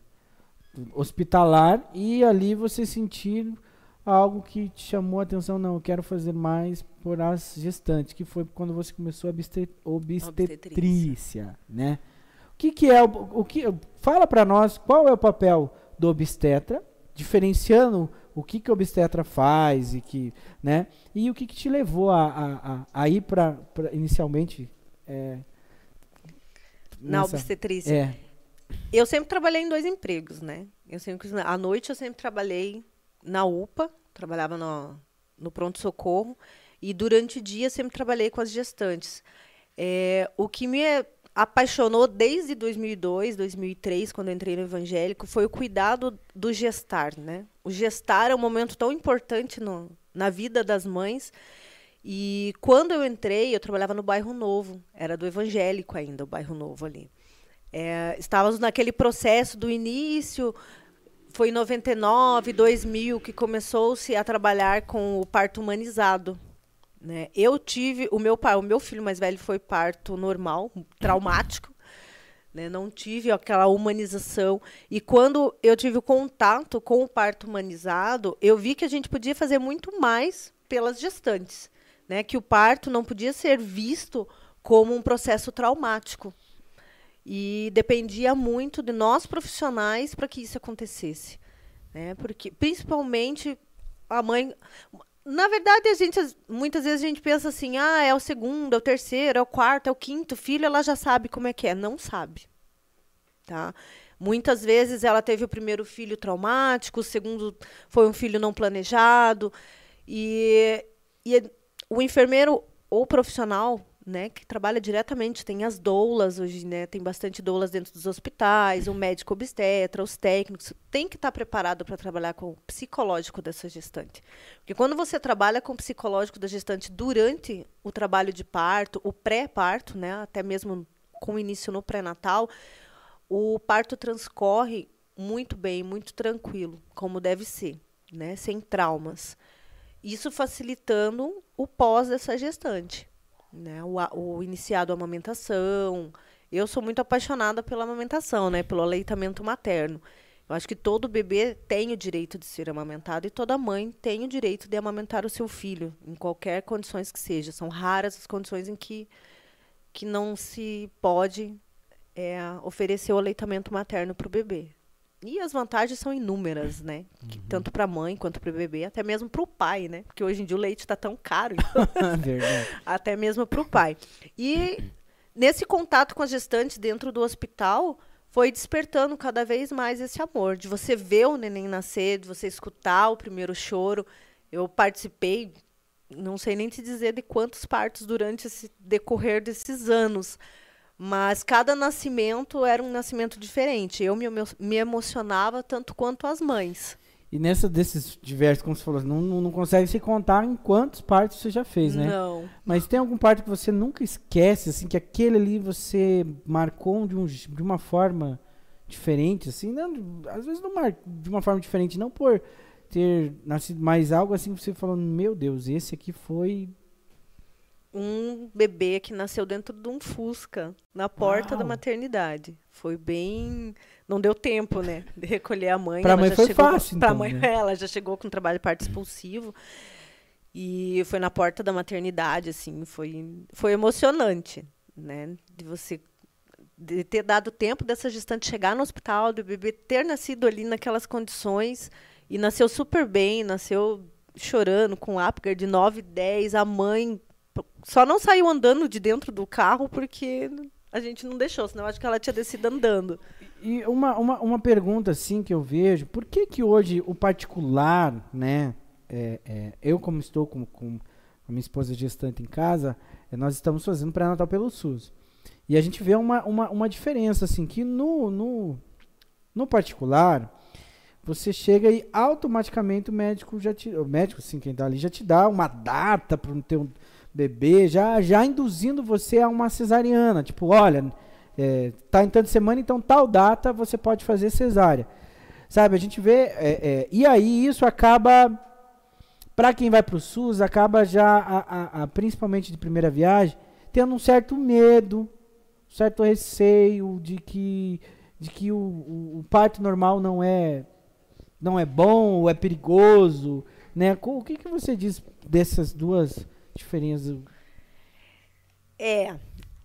hospitalar e ali você sentir algo que te chamou a atenção? Não, eu quero fazer mais por as gestantes, que foi quando você começou a obstet obstetrícia, obstetrícia, né? O que, que é o, o que fala para nós qual é o papel do obstetra diferenciando o que, que o obstetra faz e que, né? E o que, que te levou a, a, a, a ir para inicialmente é, na nessa, obstetrícia. É. Eu sempre trabalhei em dois empregos, né? Eu sempre à noite eu sempre trabalhei na UPA, trabalhava no, no pronto socorro e durante o dia sempre trabalhei com as gestantes. É, o que me apaixonou desde 2002, 2003, quando eu entrei no evangélico, foi o cuidado do gestar, né? O gestar é um momento tão importante no, na vida das mães. E quando eu entrei, eu trabalhava no bairro Novo, era do evangélico ainda, o bairro Novo ali. É, estávamos naquele processo do início, foi em 99, 2000 que começou-se a trabalhar com o parto humanizado. Né? Eu tive o meu pai, o meu filho mais velho foi parto normal, traumático. Né? Não tive aquela humanização. E quando eu tive o contato com o parto humanizado, eu vi que a gente podia fazer muito mais pelas gestantes. Né? Que o parto não podia ser visto como um processo traumático. E dependia muito de nós profissionais para que isso acontecesse. Né? Porque, principalmente, a mãe. Na verdade, a gente muitas vezes a gente pensa assim: ah, é o segundo, é o terceiro, é o quarto, é o quinto filho, ela já sabe como é que é. Não sabe. Tá? Muitas vezes ela teve o primeiro filho traumático, o segundo foi um filho não planejado. E, e o enfermeiro ou profissional né, que trabalha diretamente, tem as doulas hoje, né, tem bastante doulas dentro dos hospitais, o médico obstetra, os técnicos, tem que estar preparado para trabalhar com o psicológico dessa gestante. Porque quando você trabalha com o psicológico da gestante durante o trabalho de parto, o pré-parto, né, até mesmo com início no pré-natal, o parto transcorre muito bem, muito tranquilo, como deve ser, né, sem traumas. Isso facilitando o pós dessa gestante né? O, o iniciado a amamentação. Eu sou muito apaixonada pela amamentação, né? Pelo aleitamento materno. Eu acho que todo bebê tem o direito de ser amamentado e toda mãe tem o direito de amamentar o seu filho, em qualquer condições que seja. São raras as condições em que, que não se pode é, oferecer o aleitamento materno para o bebê. E as vantagens são inúmeras, né? Que, uhum. Tanto para a mãe quanto para o bebê, até mesmo para o pai, né? Porque hoje em dia o leite está tão caro. Então, até mesmo para o pai. E nesse contato com as gestantes dentro do hospital, foi despertando cada vez mais esse amor, de você ver o neném nascer, de você escutar o primeiro choro. Eu participei, não sei nem te dizer de quantos partos durante esse decorrer desses anos mas cada nascimento era um nascimento diferente. Eu me, me emocionava tanto quanto as mães. E nessa desses diversos, como você falou, não, não, não consegue se contar em quantos partos você já fez, né? Não. Mas tem algum parto que você nunca esquece, assim, que aquele ali você marcou de, um, de uma forma diferente, assim, não, às vezes não mar, de uma forma diferente, não por ter nascido, mas algo assim que você falou, meu Deus, esse aqui foi um bebê que nasceu dentro de um Fusca, na porta Uau. da maternidade. Foi bem. Não deu tempo, né? De recolher a mãe. Pra ela mãe foi chegou, fácil, pra então, mãe, né? ela já chegou com trabalho de parto expulsivo. E foi na porta da maternidade, assim, foi, foi emocionante, né? De você de ter dado tempo dessa gestante chegar no hospital, do bebê ter nascido ali naquelas condições e nasceu super bem, nasceu chorando com Apgar de 9, 10, a mãe só não saiu andando de dentro do carro porque a gente não deixou, senão acho que ela tinha descido andando. E uma, uma, uma pergunta assim que eu vejo, por que que hoje o particular, né, é, é, eu como estou com, com a minha esposa gestante em casa, é, nós estamos fazendo pré-natal pelo SUS. E a gente vê uma, uma, uma diferença, assim, que no, no, no particular, você chega e automaticamente o médico já te. O médico, assim, quem está ali, já te dá uma data para ter um bebê, já, já induzindo você a uma cesariana. Tipo, olha, é, tá em tanta semana, então tal data você pode fazer cesárea. Sabe, a gente vê. É, é, e aí isso acaba. Para quem vai para o SUS, acaba já, a, a, a, principalmente de primeira viagem, tendo um certo medo, um certo receio de que, de que o, o, o parto normal não é, não é bom ou é perigoso. Né? O que, que você diz dessas duas diferença? É,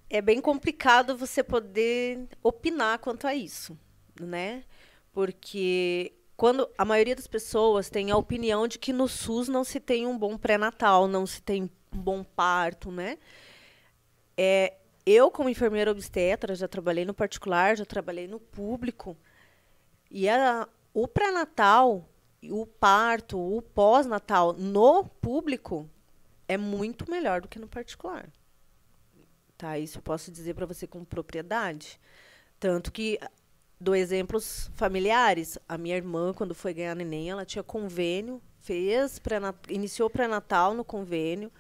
é bem complicado você poder opinar quanto a isso, né? Porque quando a maioria das pessoas tem a opinião de que no SUS não se tem um bom pré-natal, não se tem um bom parto, né? É, eu, como enfermeira obstetra, já trabalhei no particular, já trabalhei no público. E a, o pré-natal, o parto, o pós-natal no público é muito melhor do que no particular. Tá? Isso eu posso dizer para você com propriedade. Tanto que dou exemplos familiares. A minha irmã, quando foi ganhar neném, ela tinha convênio, fez pré iniciou pré-natal no convênio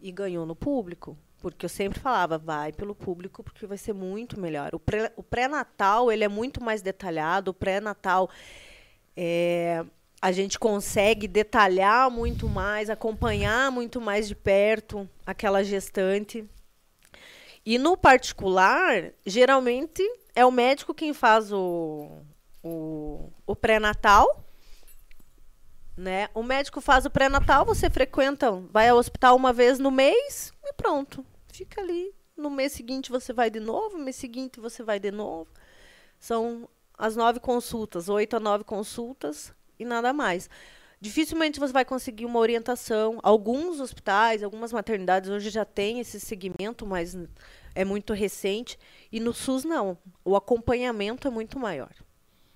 e ganhou no público. Porque eu sempre falava, vai pelo público, porque vai ser muito melhor. O pré-natal, ele é muito mais detalhado. O pré-natal é, a gente consegue detalhar muito mais, acompanhar muito mais de perto aquela gestante. E no particular, geralmente é o médico quem faz o, o, o pré-natal. Né? O médico faz o pré-natal, você frequenta, vai ao hospital uma vez no mês e pronto. Fica ali. No mês seguinte você vai de novo, no mês seguinte você vai de novo. São as nove consultas, oito a nove consultas e nada mais. Dificilmente você vai conseguir uma orientação. Alguns hospitais, algumas maternidades hoje já têm esse segmento, mas é muito recente. E no SUS não. O acompanhamento é muito maior.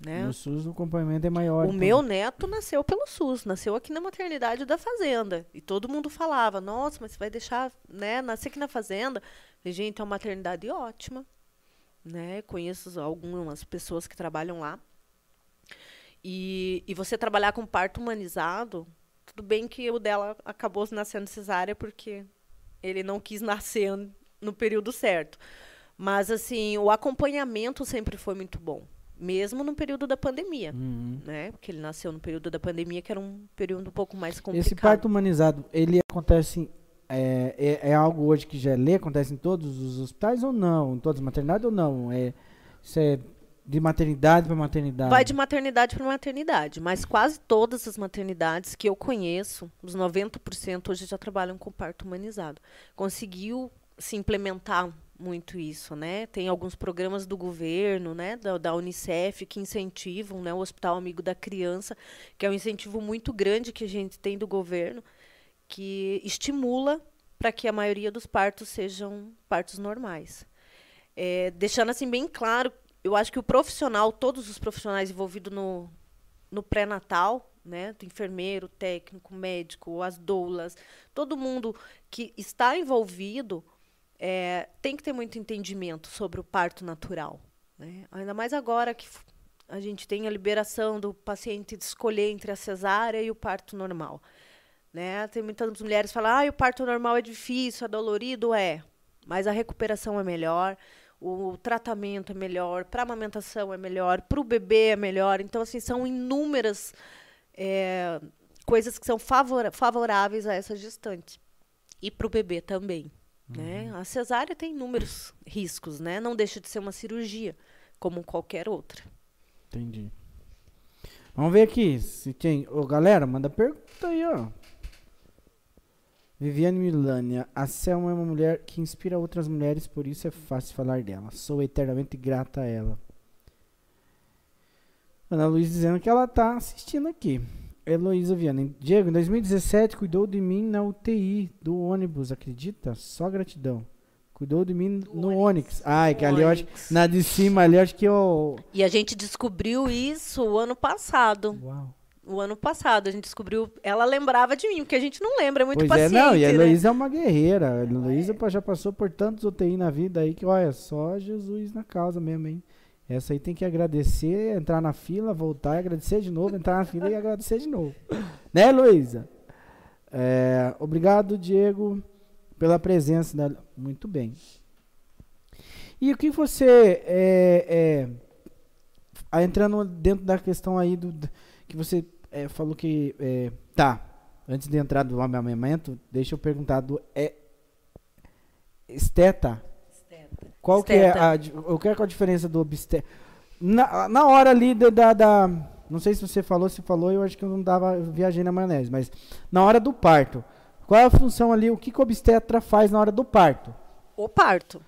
Né? No SUS o acompanhamento é maior. O então. meu neto nasceu pelo SUS, nasceu aqui na maternidade da fazenda. E todo mundo falava, nossa, mas você vai deixar né, nascer aqui na fazenda? Gente, é uma maternidade ótima. Né? Conheço algumas pessoas que trabalham lá. E, e você trabalhar com parto humanizado, tudo bem que o dela acabou nascendo cesárea porque ele não quis nascer no período certo. Mas, assim, o acompanhamento sempre foi muito bom. Mesmo no período da pandemia, uhum. né? Porque ele nasceu no período da pandemia, que era um período um pouco mais complicado. Esse parto humanizado, ele acontece... É, é, é algo hoje que já é lê, acontece em todos os hospitais ou não? Em todas as maternidades ou não? É, isso é de maternidade para maternidade? Vai de maternidade para maternidade, mas quase todas as maternidades que eu conheço, os 90% hoje já trabalham com parto humanizado. Conseguiu se implementar muito isso, né? Tem alguns programas do governo, né, da, da, Unicef que incentivam, né, o Hospital Amigo da Criança, que é um incentivo muito grande que a gente tem do governo, que estimula para que a maioria dos partos sejam partos normais. É, deixando assim bem claro eu acho que o profissional, todos os profissionais envolvidos no, no pré-natal, né, do enfermeiro, técnico, médico, as doulas, todo mundo que está envolvido é, tem que ter muito entendimento sobre o parto natural. Né? Ainda mais agora que a gente tem a liberação do paciente de escolher entre a cesárea e o parto normal. Né? Tem muitas mulheres que falam, ah, o parto normal é difícil, é dolorido, é. Mas a recuperação é melhor, o tratamento é melhor, para a amamentação é melhor, para o bebê é melhor. Então, assim, são inúmeras é, coisas que são favora favoráveis a essa gestante. E para o bebê também. Né? Uhum. Né? A cesárea tem inúmeros riscos, né? Não deixa de ser uma cirurgia, como qualquer outra. Entendi. Vamos ver aqui. Se quem. Ô, galera, manda pergunta aí, ó. Viviane Milânia. A Selma é uma mulher que inspira outras mulheres, por isso é fácil falar dela. Sou eternamente grata a ela. Ana Luiz dizendo que ela tá assistindo aqui. Heloísa Viana. Diego, em 2017 cuidou de mim na UTI do ônibus, acredita? Só gratidão. Cuidou de mim no Onix. Ai, que ali eu acho, na de cima ali acho que eu... E a gente descobriu isso o ano passado. Uau o ano passado. A gente descobriu. Ela lembrava de mim, porque a gente não lembra, é muito pois paciente. É, não, e a né? Heloísa é uma guerreira. A Heloísa é. já passou por tantos UTI na vida aí que, olha, só Jesus na causa mesmo, hein? Essa aí tem que agradecer, entrar na fila, voltar, agradecer de novo, entrar na fila e agradecer de novo. Né, Heloísa? É, obrigado, Diego, pela presença. Da... Muito bem. E o que você. É, é, entrando dentro da questão aí do, que você é, falou que. É, tá. Antes de entrar do amamento, deixa eu perguntar do. É, esteta. esteta. Qual esteta. que é a. Eu quero qual a diferença do obstet. Na, na hora ali da, da, da, Não sei se você falou, se falou, eu acho que eu não dava. Eu viajei na maionese, mas na hora do parto. Qual é a função ali? O que, que o obstetra faz na hora do parto? O parto.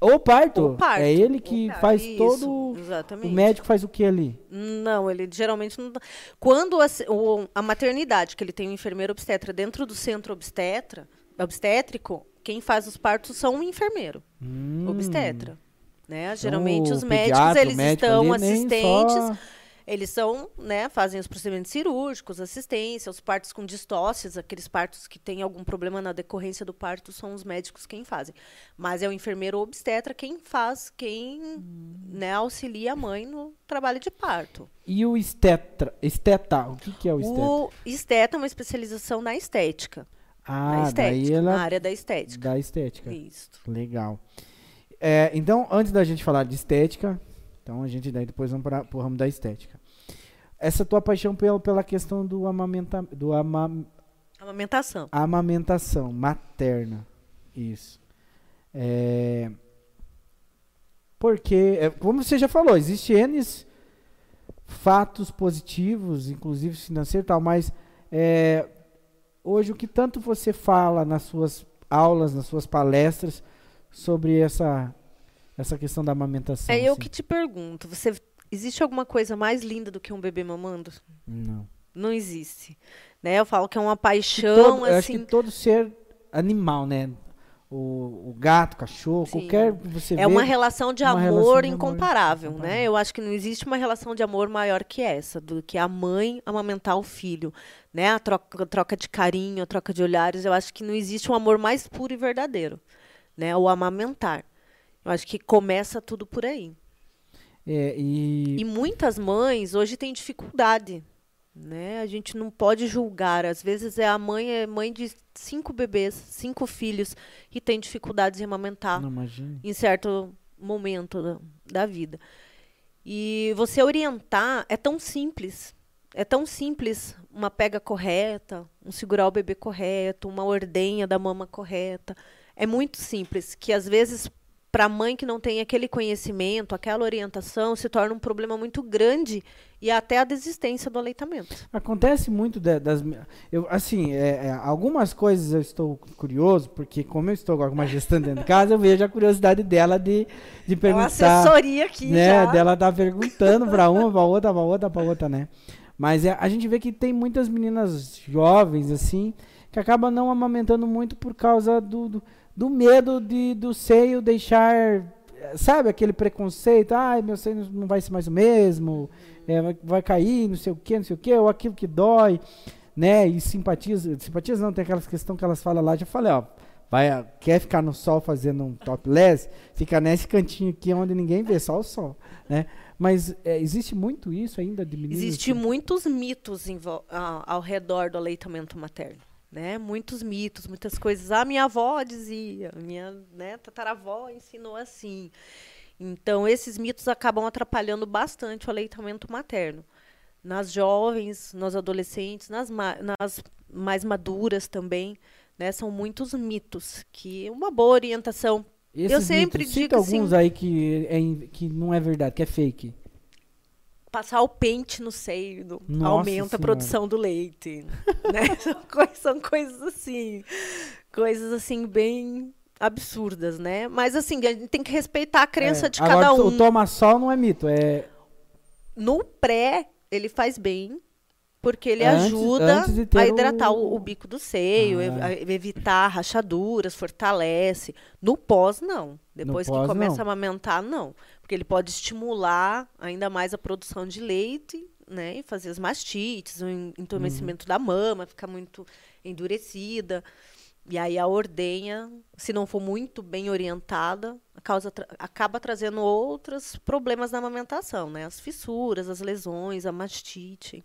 O parto? O parto. É ele que faz Isso, todo. Exatamente. O médico faz o que ali? Não, ele geralmente não. Quando a, o, a maternidade, que ele tem um enfermeiro obstetra dentro do centro obstetra, obstétrico, quem faz os partos são um enfermeiro hum. obstetra. Né? Geralmente então, os médicos eles médico estão assistentes. Só eles são, né, fazem os procedimentos cirúrgicos, assistência, os partos com distócias, aqueles partos que têm algum problema na decorrência do parto, são os médicos quem fazem. Mas é o enfermeiro obstetra quem faz, quem hum. né, auxilia a mãe no trabalho de parto. E o estetra, esteta, o que, que é o esteta? O esteta é uma especialização na estética. Ah, na estética, ela... na área da estética. Da estética. Isso. Legal. É, então, antes da gente falar de estética, então a gente daí depois vamos para o ramo da estética. Essa tua paixão pela, pela questão do amamenta, do ama, amamentação. Amamentação materna. Isso. É, porque, é, como você já falou, existe N fatos positivos, inclusive financeiro e tal, mas é, hoje o que tanto você fala nas suas aulas, nas suas palestras sobre essa essa questão da amamentação. É eu assim. que te pergunto, você existe alguma coisa mais linda do que um bebê mamando? Não. Não existe. Né? Eu falo que é uma paixão, todo, assim... Eu acho que assim todo ser animal, né? O, o gato, o cachorro, Sim. qualquer você É uma relação de uma amor relação de incomparável, amor né? Eu acho que não existe uma relação de amor maior que essa, do que a mãe amamentar o filho, né? A troca, a troca de carinho, a troca de olhares. Eu acho que não existe um amor mais puro e verdadeiro, né? O amamentar. Eu acho que começa tudo por aí. É, e... e muitas mães hoje têm dificuldade. Né? A gente não pode julgar. Às vezes é a mãe é mãe de cinco bebês, cinco filhos e tem dificuldades em amamentar não, em certo momento da, da vida. E você orientar é tão simples. É tão simples uma pega correta, um segurar o bebê correto, uma ordenha da mama correta. É muito simples, que às vezes para a mãe que não tem aquele conhecimento, aquela orientação, se torna um problema muito grande e até a desistência do aleitamento. Acontece muito de, das. Eu, assim, é, é, algumas coisas eu estou curioso, porque como eu estou com uma gestante dentro de casa, eu vejo a curiosidade dela de, de perguntar. É uma assessoria aqui, né? Já. Dela tá perguntando para uma, para outra, para outra, para outra, né? Mas é, a gente vê que tem muitas meninas jovens, assim, que acabam não amamentando muito por causa do, do do medo de do seio deixar, sabe, aquele preconceito, ai, meu seio não vai ser mais o mesmo, é, vai, vai, cair, não sei o que, não sei o que, ou aquilo que dói, né, e simpatias, simpatias não, tem aquelas questões que elas falam lá, já falei, ó, vai, quer ficar no sol fazendo um topless, fica nesse cantinho aqui onde ninguém vê, só o sol, né? Mas é, existe muito isso ainda de meninos? Existem muitos mitos ao redor do aleitamento materno. Né? Muitos mitos, muitas coisas. A minha avó dizia, minha né, tataravó ensinou assim. Então, esses mitos acabam atrapalhando bastante o aleitamento materno. Nas jovens, nos adolescentes, nas, ma nas mais maduras também. Né? São muitos mitos que uma boa orientação esses eu sempre mitos, digo alguns assim, aí que, é, que não é verdade, que é fake. Passar o pente no seio Nossa aumenta senhora. a produção do leite. né? são, coisas, são coisas assim. Coisas assim, bem absurdas, né? Mas assim, a gente tem que respeitar a crença é, de agora, cada um. O toma sol não é mito, é. No pré, ele faz bem. Porque ele antes, ajuda antes a hidratar o... o... bico do seio, ah. evitar rachaduras, fortalece. No pós, não. Depois no que pós, começa não. a amamentar, não. Porque ele pode estimular ainda mais a produção de leite, né? E fazer as mastites, o entumecimento uhum. da mama, ficar muito endurecida. E aí a ordenha, se não for muito bem orientada, causa, acaba trazendo outros problemas na amamentação, né? As fissuras, as lesões, a mastite.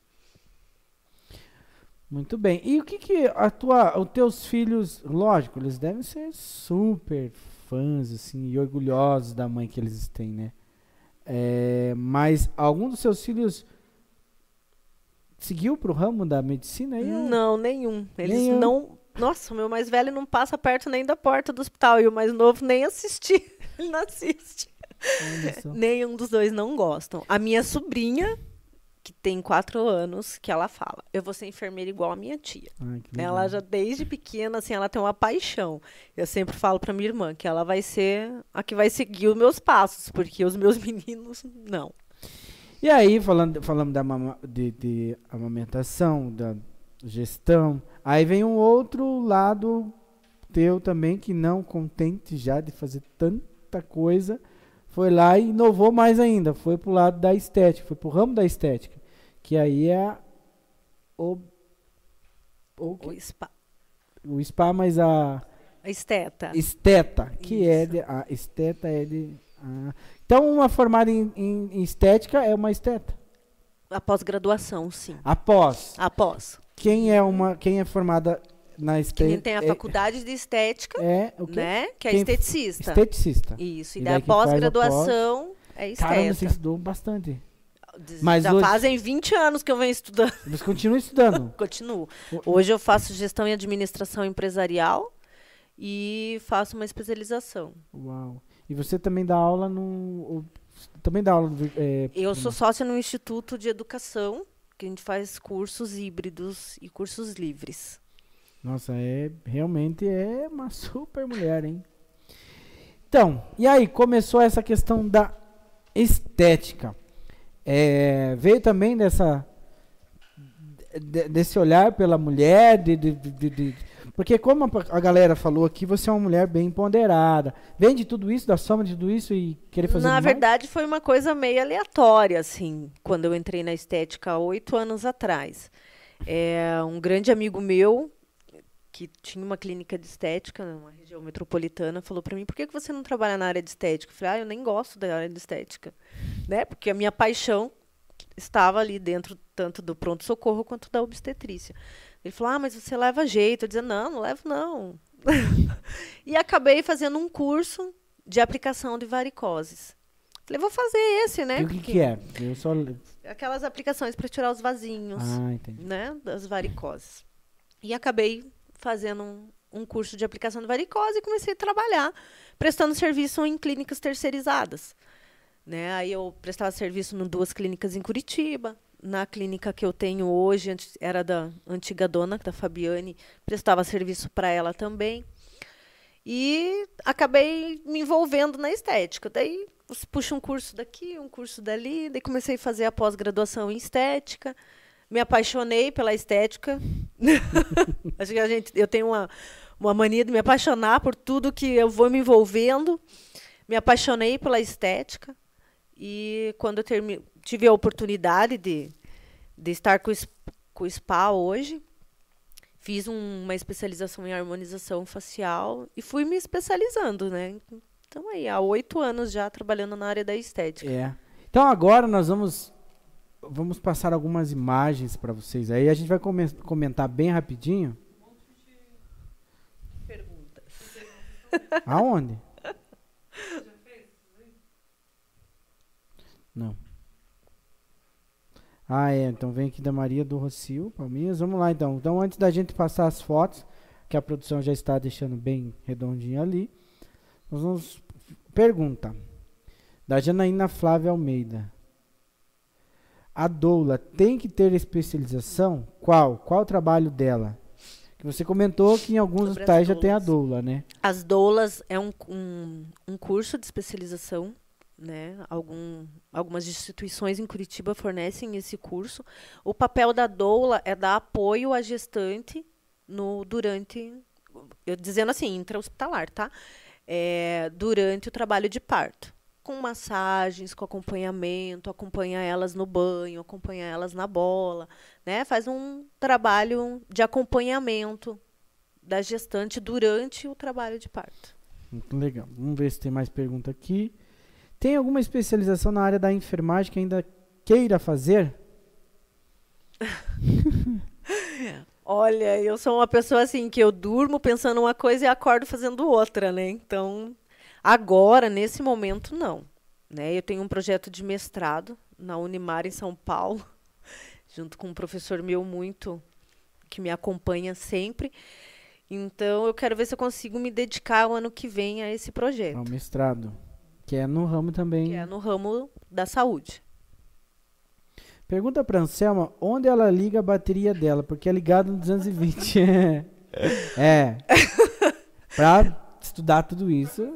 Muito bem. E o que que a tua, os teus filhos, lógico, eles devem ser super fãs assim e orgulhosos da mãe que eles têm, né? É, mas algum dos seus filhos seguiu para o ramo da medicina? Aí, não, nenhum. Eles nenhum. não. Nossa, o meu mais velho não passa perto nem da porta do hospital e o mais novo nem assistir. Ele não assiste. Nenhum dos dois não gostam. A minha sobrinha que tem quatro anos, que ela fala: Eu vou ser enfermeira igual a minha tia. Ai, ela já, desde pequena, assim, ela tem uma paixão. Eu sempre falo para minha irmã que ela vai ser a que vai seguir os meus passos, porque os meus meninos, não. E aí, falando, falando da de, de amamentação, da gestão, aí vem um outro lado teu também, que não contente já de fazer tanta coisa foi lá e inovou mais ainda, foi pro lado da estética, foi pro ramo da estética, que aí é o o, o spa. O spa, mas a a esteta. Esteta, que Isso. é de a esteta é de a, então uma formada em, em, em estética é uma esteta. Após graduação, sim. Após. Após. Quem é uma quem é formada na estética. Quem tem a é, faculdade de estética, é, o quê? né? Que é esteticista. Esteticista. Isso. E, e daí pós-graduação é estética. Caramba, você estudou bastante. Mas Já hoje... fazem 20 anos que eu venho estudando. Mas continua estudando? Continuo. Hoje eu faço gestão e administração empresarial e faço uma especialização. Uau. E você também dá aula no. Também dá aula. É, eu sou sócia no Instituto de Educação, que a gente faz cursos híbridos e cursos livres. Nossa, é realmente é uma super mulher, hein? Então, e aí começou essa questão da estética. É, veio também dessa de, desse olhar pela mulher, de, de, de, porque como a, galera falou aqui, você é uma mulher bem ponderada. Vem de tudo isso, da soma de tudo isso e querer fazer Na verdade, foi uma coisa meio aleatória, assim, quando eu entrei na estética oito anos atrás. É, um grande amigo meu que tinha uma clínica de estética numa região metropolitana, falou para mim: "Por que, que você não trabalha na área de estética?" Eu falei: "Ah, eu nem gosto da área de estética", né? Porque a minha paixão estava ali dentro tanto do pronto socorro quanto da obstetrícia. Ele falou: "Ah, mas você leva jeito". Eu dizia: "Não, não levo não". e acabei fazendo um curso de aplicação de varicoses. Falei, vou fazer esse, né? E o que, que é? Eu só... Aquelas aplicações para tirar os vasinhos, ah, né, das varicoses. E acabei fazendo um, um curso de aplicação de varicose e comecei a trabalhar prestando serviço em clínicas terceirizadas. Né? Aí eu prestava serviço em duas clínicas em Curitiba. Na clínica que eu tenho hoje, era da antiga dona, da Fabiane, prestava serviço para ela também. E acabei me envolvendo na estética. Daí puxa um curso daqui, um curso dali, daí comecei a fazer a pós-graduação em estética me apaixonei pela estética. Acho que a gente, eu tenho uma, uma mania de me apaixonar por tudo que eu vou me envolvendo. Me apaixonei pela estética. E quando eu termi, tive a oportunidade de, de estar com, com o SPA hoje, fiz um, uma especialização em harmonização facial e fui me especializando, né? Então aí, há oito anos já trabalhando na área da estética. É. Então agora nós vamos vamos passar algumas imagens para vocês aí. A gente vai come comentar bem rapidinho. Perguntas. Aonde? Não. Ah, é. Então vem aqui da Maria do Rocio, Palmeiras. Vamos lá, então. Então, antes da gente passar as fotos, que a produção já está deixando bem redondinho ali, nós vamos. Pergunta. Da Janaína Flávia Almeida. A doula tem que ter especialização? Qual? Qual o trabalho dela? Que você comentou que em alguns Sobre hospitais já tem a doula, né? As doulas é um, um, um curso de especialização, né? Algum, algumas instituições em Curitiba fornecem esse curso. O papel da doula é dar apoio à gestante no durante, eu dizendo assim, intra-hospitalar, tá? É, durante o trabalho de parto. Com massagens, com acompanhamento, acompanha elas no banho, acompanha elas na bola, né? Faz um trabalho de acompanhamento da gestante durante o trabalho de parto. Muito legal. Vamos ver se tem mais pergunta aqui. Tem alguma especialização na área da enfermagem que ainda queira fazer? Olha, eu sou uma pessoa assim que eu durmo pensando uma coisa e acordo fazendo outra, né? Então, agora, nesse momento, não. Né? Eu tenho um projeto de mestrado na Unimar em São Paulo, junto com um professor meu muito que me acompanha sempre. Então, eu quero ver se eu consigo me dedicar o ano que vem a esse projeto, Ao mestrado. Que é no ramo também. que é no ramo da saúde. Pergunta pra Anselma onde ela liga a bateria dela, porque é ligado no 220. é. Pra estudar tudo isso,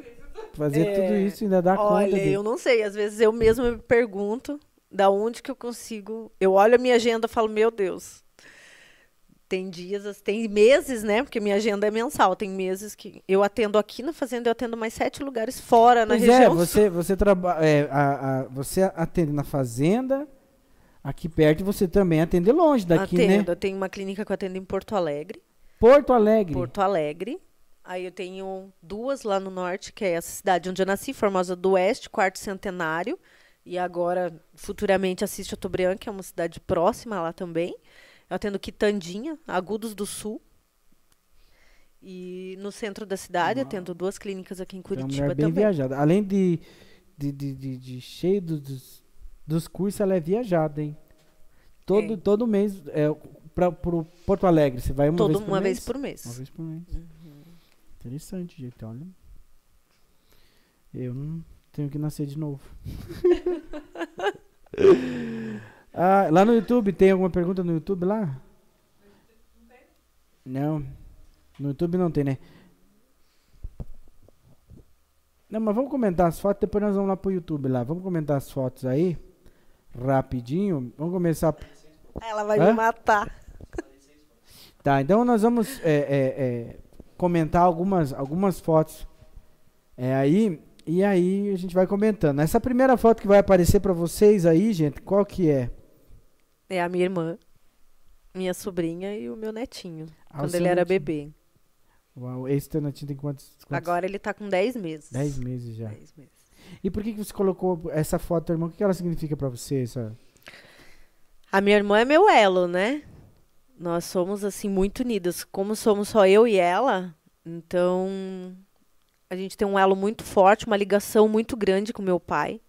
fazer É, tudo isso e ainda dar Olha, conta. de- eu não sei. Às vezes eu mesma me pergunto da onde que eu consigo. Eu olho a minha agenda e falo, meu Deus. Tem dias, tem meses, né? Porque minha agenda é mensal. Tem meses que eu atendo aqui na fazenda, eu atendo mais sete lugares fora na Pois é, região. você, você, traba, é, a, a- você atende na fazenda, aqui perto, você também atende longe daqui, atendo. né? Eu tenho uma clínica que eu atendo em Porto Alegre. Porto Alegre. Porto Alegre. Aí eu tenho duas lá no norte, que é essa cidade onde eu nasci, Formosa do Oeste, quarto centenário. E agora, futuramente, assisto a Tobrian, que é uma cidade próxima lá também. Eu atendo Quitandinha, Agudos do Sul. E no centro da cidade, eu atendo duas clínicas aqui em é uma Curitiba mulher bem também. viajada. Além de, de, de, de, de cheio do- dos, dos cursos, ela é viajada, hein? Todo, É. todo mês, é, pra, pro Porto Alegre, você vai uma Todo vez por uma mês? vez por mês. Uma vez por mês. Uhum. Interessante, gente, olha. Eu não tenho que nascer de novo. Ah, lá no YouTube, tem alguma pergunta no YouTube lá? Não. No YouTube não tem, né? Não, mas vamos comentar as fotos, depois nós vamos lá pro YouTube lá. Vamos comentar as fotos aí. Rapidinho. Vamos começar. Ela vai Hã? me matar. Tá, então nós vamos é, é, é, comentar algumas, algumas fotos é, aí. E aí a gente vai comentando. Essa primeira foto que vai aparecer pra vocês aí, gente, qual que é? É a minha irmã, minha sobrinha e o meu netinho, Ah, quando ele era netinho. bebê. Uau, esse teu netinho tem quantos? quantos? Agora ele tá com 10 meses. 10 meses já. 10 meses. E por que, que você colocou essa foto, irmão? O que ela significa pra você? Essa... A minha irmã é meu elo, né? Nós somos, assim, muito unidas. Como somos só eu e ela, então a gente tem um elo muito forte, uma ligação muito grande com meu pai.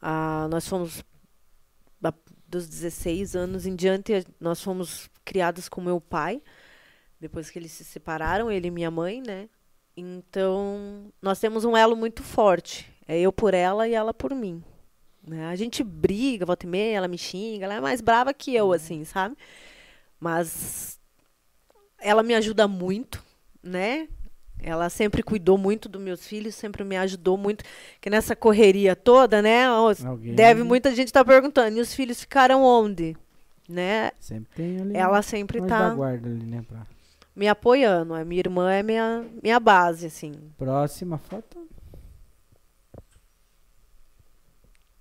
Ah, nós fomos, da- dos 16 anos em diante, nós fomos criadas com meu pai. Depois que eles se separaram, ele e minha mãe, né? Então, nós temos um elo muito forte. É eu por ela e ela por mim. Né? A gente briga, volta e meia, ela me xinga, ela é mais brava que eu, assim, sabe? Mas ela me ajuda muito, né? Ela sempre cuidou muito dos meus filhos, sempre me ajudou muito. Que nessa correria toda, né? Alguém Deve muita gente estar perguntando, e os filhos ficaram onde? Né? sempre tem ali. Ela sempre tá da guarda ali, né? Pra... me apoiando. A minha irmã é minha, minha base, assim. Próxima foto.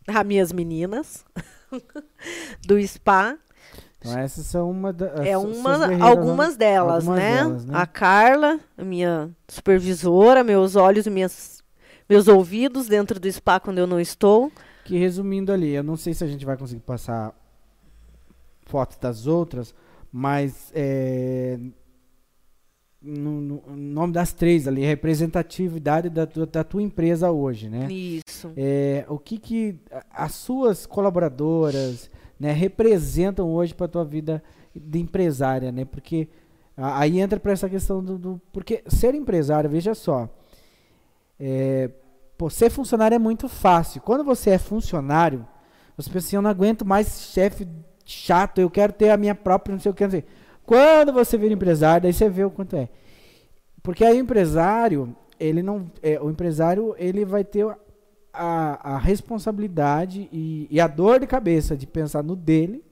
As minhas meninas do spa. Então essas são uma da, É uma, algumas delas, Algumas né? delas, né? A Carla, a minha supervisora, meus olhos e minhas, meus ouvidos dentro do spa quando eu não estou. Que resumindo ali, eu não sei se a gente vai conseguir passar fotos das outras, mas é, no, no- no nome das três ali, representatividade da, tua- da tua empresa hoje, né? Isso. É, o que que as suas colaboradoras né, representam hoje para tua vida de empresária, né? Porque a- aí entra para essa questão do, do- porque ser empresário, veja só, é, pô, ser funcionário é muito fácil. Quando você é funcionário, você pensa assim, eu não aguento mais chefe chato, eu quero ter a minha própria, não sei o que, não. Quando você vira empresário, daí você vê o quanto é. Porque aí o empresário, ele não, é, o empresário, ele vai ter a, a responsabilidade e, e a dor de cabeça de pensar no dele,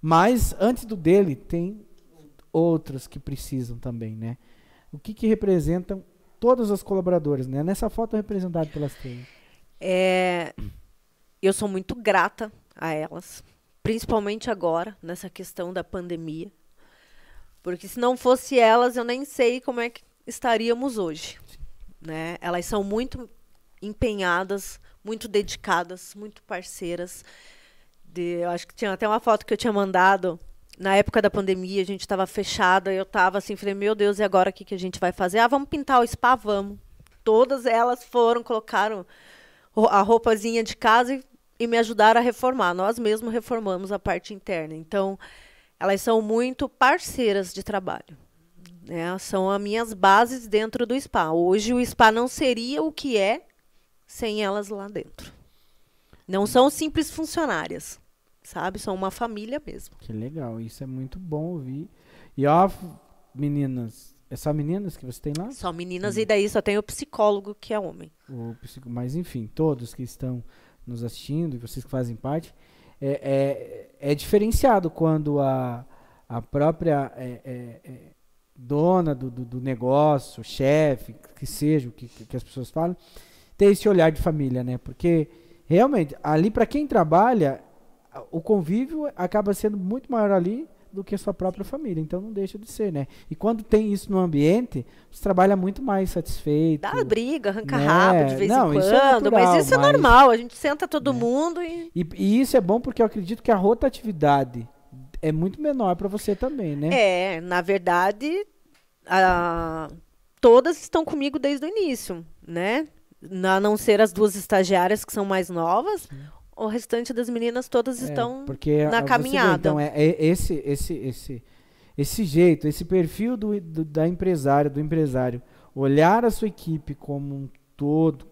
mas antes do dele tem outros que precisam também, né? O que que representam todas as colaboradoras, né? Nessa foto é representado pelas três. É, eu sou muito grata a elas, principalmente agora, nessa questão da pandemia. Porque se não fosse elas, eu nem sei como é que estaríamos hoje. Né? Elas são muito empenhadas, muito dedicadas, muito parceiras. De, eu acho que tinha até uma foto que eu tinha mandado. Na época da pandemia, a gente estava fechada, eu estava assim, falei, meu Deus, e agora o que, que a gente vai fazer? Ah, vamos pintar o spa? Vamos. Todas elas foram, colocaram a roupazinha de casa e, e me ajudaram a reformar. Nós mesmos reformamos a parte interna. Então, elas são muito parceiras de trabalho. Né? São as minhas bases dentro do spa. Hoje o spa não seria o que é sem elas lá dentro. Não são simples funcionárias, sabe? São uma família mesmo. Que legal, isso é muito bom ouvir. E ó, meninas, é só meninas que você tem lá? Só meninas e daí só tem o psicólogo que é homem. o psico- mas enfim, todos que estão nos assistindo e vocês que fazem parte, é, é, é diferenciado quando a, a própria é, é, é, dona do, do, do negócio, chefe, que seja o que, que as pessoas falam, ter esse olhar de família, né? Porque realmente, ali para quem trabalha, o convívio acaba sendo muito maior ali do que a sua própria família, então não deixa de ser, né? E quando tem isso no ambiente, você trabalha muito mais satisfeito. Dá briga, arranca Né? rabo de vez Não, em isso é quando, natural, mas isso é mas- normal. A gente senta todo Né? mundo e E, e isso é bom porque eu acredito que a rotatividade é muito menor para você também, né? É, na verdade, a- todas estão comigo desde o início, né? A não ser as duas estagiárias que são mais novas, o restante das meninas todas É, estão na a- você vê, caminhada. então, é, é esse, esse, esse, esse jeito, esse perfil do, do- da empresária, do empresário, olhar a sua equipe como um todo,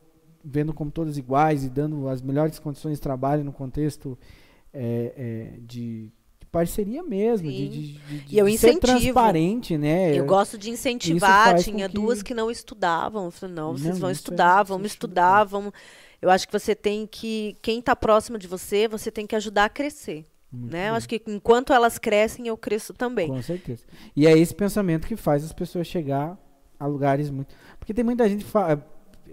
vendo como todas iguais e dando as melhores condições de trabalho no contexto é, é, de parceria mesmo, de, de, de, de E eu ser incentivo. transparente, né? Eu gosto de incentivar. Tinha que- duas que não estudavam. Eu falei, não, vocês Não, vão é- estudar, é vamos de estudar, vamos. Eu acho que você tem que. Quem está próximo de você, você tem que ajudar a crescer. Muito Né? Eu acho que enquanto elas crescem, eu cresço também. Com certeza. E é esse pensamento que faz as pessoas chegar a lugares muito. Porque tem muita gente. que Fa...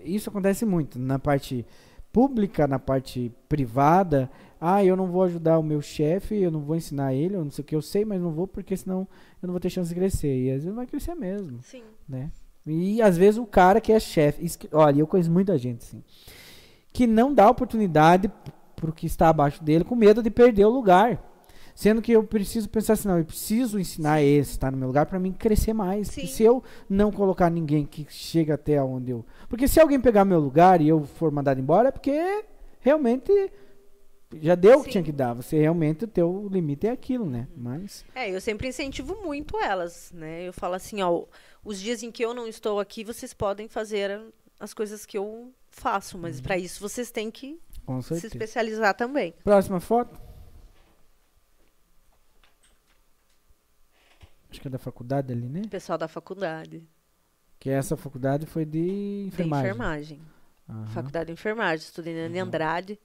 Isso acontece muito na parte pública, na parte privada. Ah, eu não vou ajudar o meu chefe, eu não vou ensinar ele, eu não sei o que eu sei, mas não vou porque senão eu não vou ter chance de crescer. E às vezes não vai crescer mesmo, Sim. né? E às vezes o cara que é chefe, olha, eu conheço muita gente assim, que não dá oportunidade pro que está abaixo dele com medo de perder o lugar. Sendo que eu preciso pensar assim, não, eu preciso ensinar esse, estar no meu lugar para mim crescer mais. Sim. E se eu não colocar ninguém que chega até onde eu. Porque se alguém pegar meu lugar e eu for mandado embora, é porque realmente já deu o que Sim. tinha que dar. Você realmente, o teu limite é aquilo, né? Mas. É, eu sempre incentivo muito elas, né? Eu falo assim, ó, os dias em que eu não estou aqui, vocês podem fazer as coisas que eu faço, mas para isso vocês têm que se especializar também. Próxima foto. Acho que é da faculdade ali, né? Pessoal da faculdade, Que essa faculdade foi de enfermagem. de enfermagem. Faculdade de enfermagem, estudei na Ana Andrade.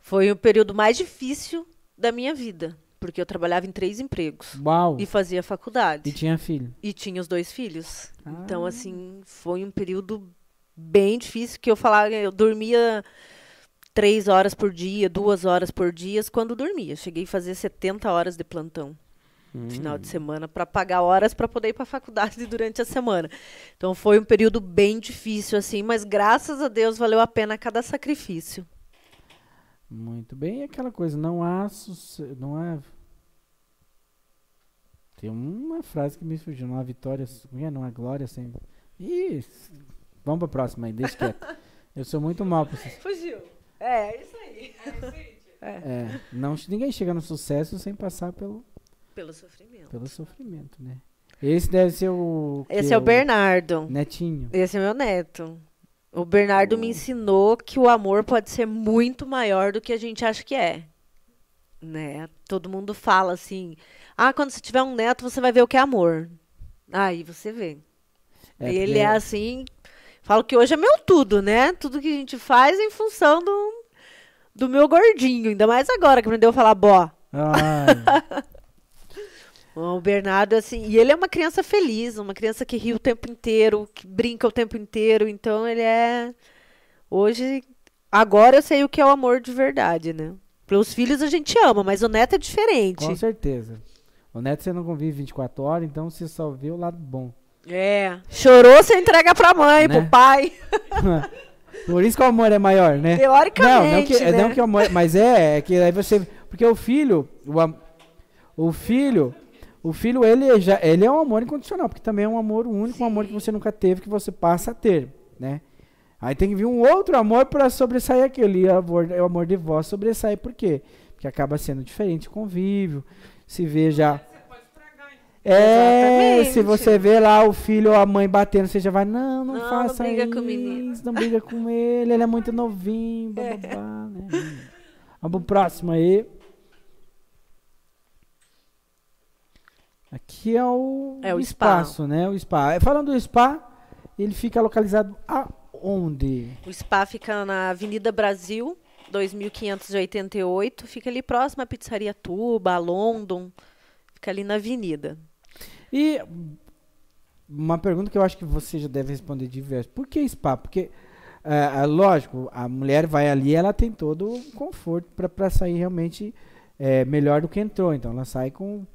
Foi o período mais difícil da minha vida, porque eu trabalhava em três empregos Uau! e fazia faculdade. E tinha filho. E tinha os dois filhos. Então, Ah. assim, foi um período bem difícil que eu falava, eu dormia três horas por dia, duas horas por dia, quando dormia. Cheguei a fazer 70 horas de plantão Hum. final de semana para pagar horas para poder ir para a faculdade durante a semana. Então foi um período bem difícil assim, mas graças a Deus valeu a pena cada sacrifício. Muito bem, e aquela coisa, não há suce- não há Tem uma frase que me fugiu, não há vitória, é? não há glória sem Isso. Vamos pra próxima aí, deixa quieto. Eu sou muito mal pra essas Fugiu. É, isso aí. É, não, ninguém chega no sucesso sem passar pelo, Pelo sofrimento. pelo sofrimento, né? Esse deve ser o. Esse é o Bernardo. Netinho. Esse é meu neto. O Bernardo me ensinou que o amor pode ser muito maior do que a gente acha que é. Né? Todo mundo fala assim: "Ah, quando você tiver um neto, você vai ver o que é amor". Aí você vê. É, e ele porque- é assim, falo que hoje é meu tudo, né? Tudo que a gente faz é em função do do meu gordinho, ainda mais agora que aprendeu a falar bó. Ai, O Bernardo, assim, e ele é uma criança feliz, uma criança que ri o tempo inteiro, que brinca o tempo inteiro, então ele é. Hoje, agora eu sei o que é o amor de verdade, né? Pelos filhos a gente ama, mas o neto é diferente. com certeza. O neto você não convive 24 horas, então você só vê o lado bom. É. Chorou, você entrega pra mãe, Né? pro pai. Por isso que o amor é maior, né? Teoricamente. Não, não que, né? não que o amor, mas é, é que aí você, porque o filho, o, o filho, o filho ele já, ele é um amor incondicional, porque também é um amor único, um amor que você nunca teve, que você passa a ter, né? Aí tem que vir um outro amor para sobressair aquele e o amor, o amor de vós sobressai, por quê? Porque acaba sendo diferente o convívio, se vê já é, Exatamente. se você vê lá o filho ou a mãe batendo, você já vai, não, não, Não, não faça briga isso, com o menino." não briga com ele, ele é muito novinho, bababá, né? Vamos pro próximo aí. Aqui é o, É o spa. espaço, né? O spa. Falando do spa, ele fica localizado aonde? O spa fica na Avenida Brasil, 2588. Fica ali próximo à Pizzaria Tuba, a London. Fica ali na avenida. E uma pergunta que eu acho que você já deve responder diverso. Por que spa? Porque, é, é, lógico, a mulher vai ali ela tem todo o conforto para sair realmente é, melhor do que entrou. Então, ela sai com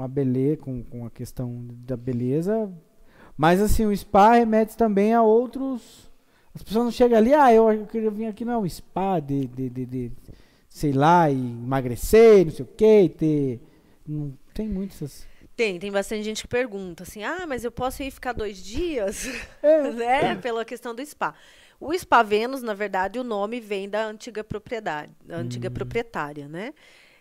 uma beleza, com, com a questão da beleza. Mas, assim, o spa remete também a outros... As pessoas não chegam ali, ah, eu, eu queria vir aqui, não é um spa de, de, de, de, sei lá, e emagrecer, não sei o quê, ter... Não tem muitas... Tem, tem bastante gente que pergunta assim: ah, mas eu posso ir ficar dois dias? É. né? Pela questão do spa. O Spa Vênus, na verdade, o nome vem da antiga propriedade, da antiga proprietária, né?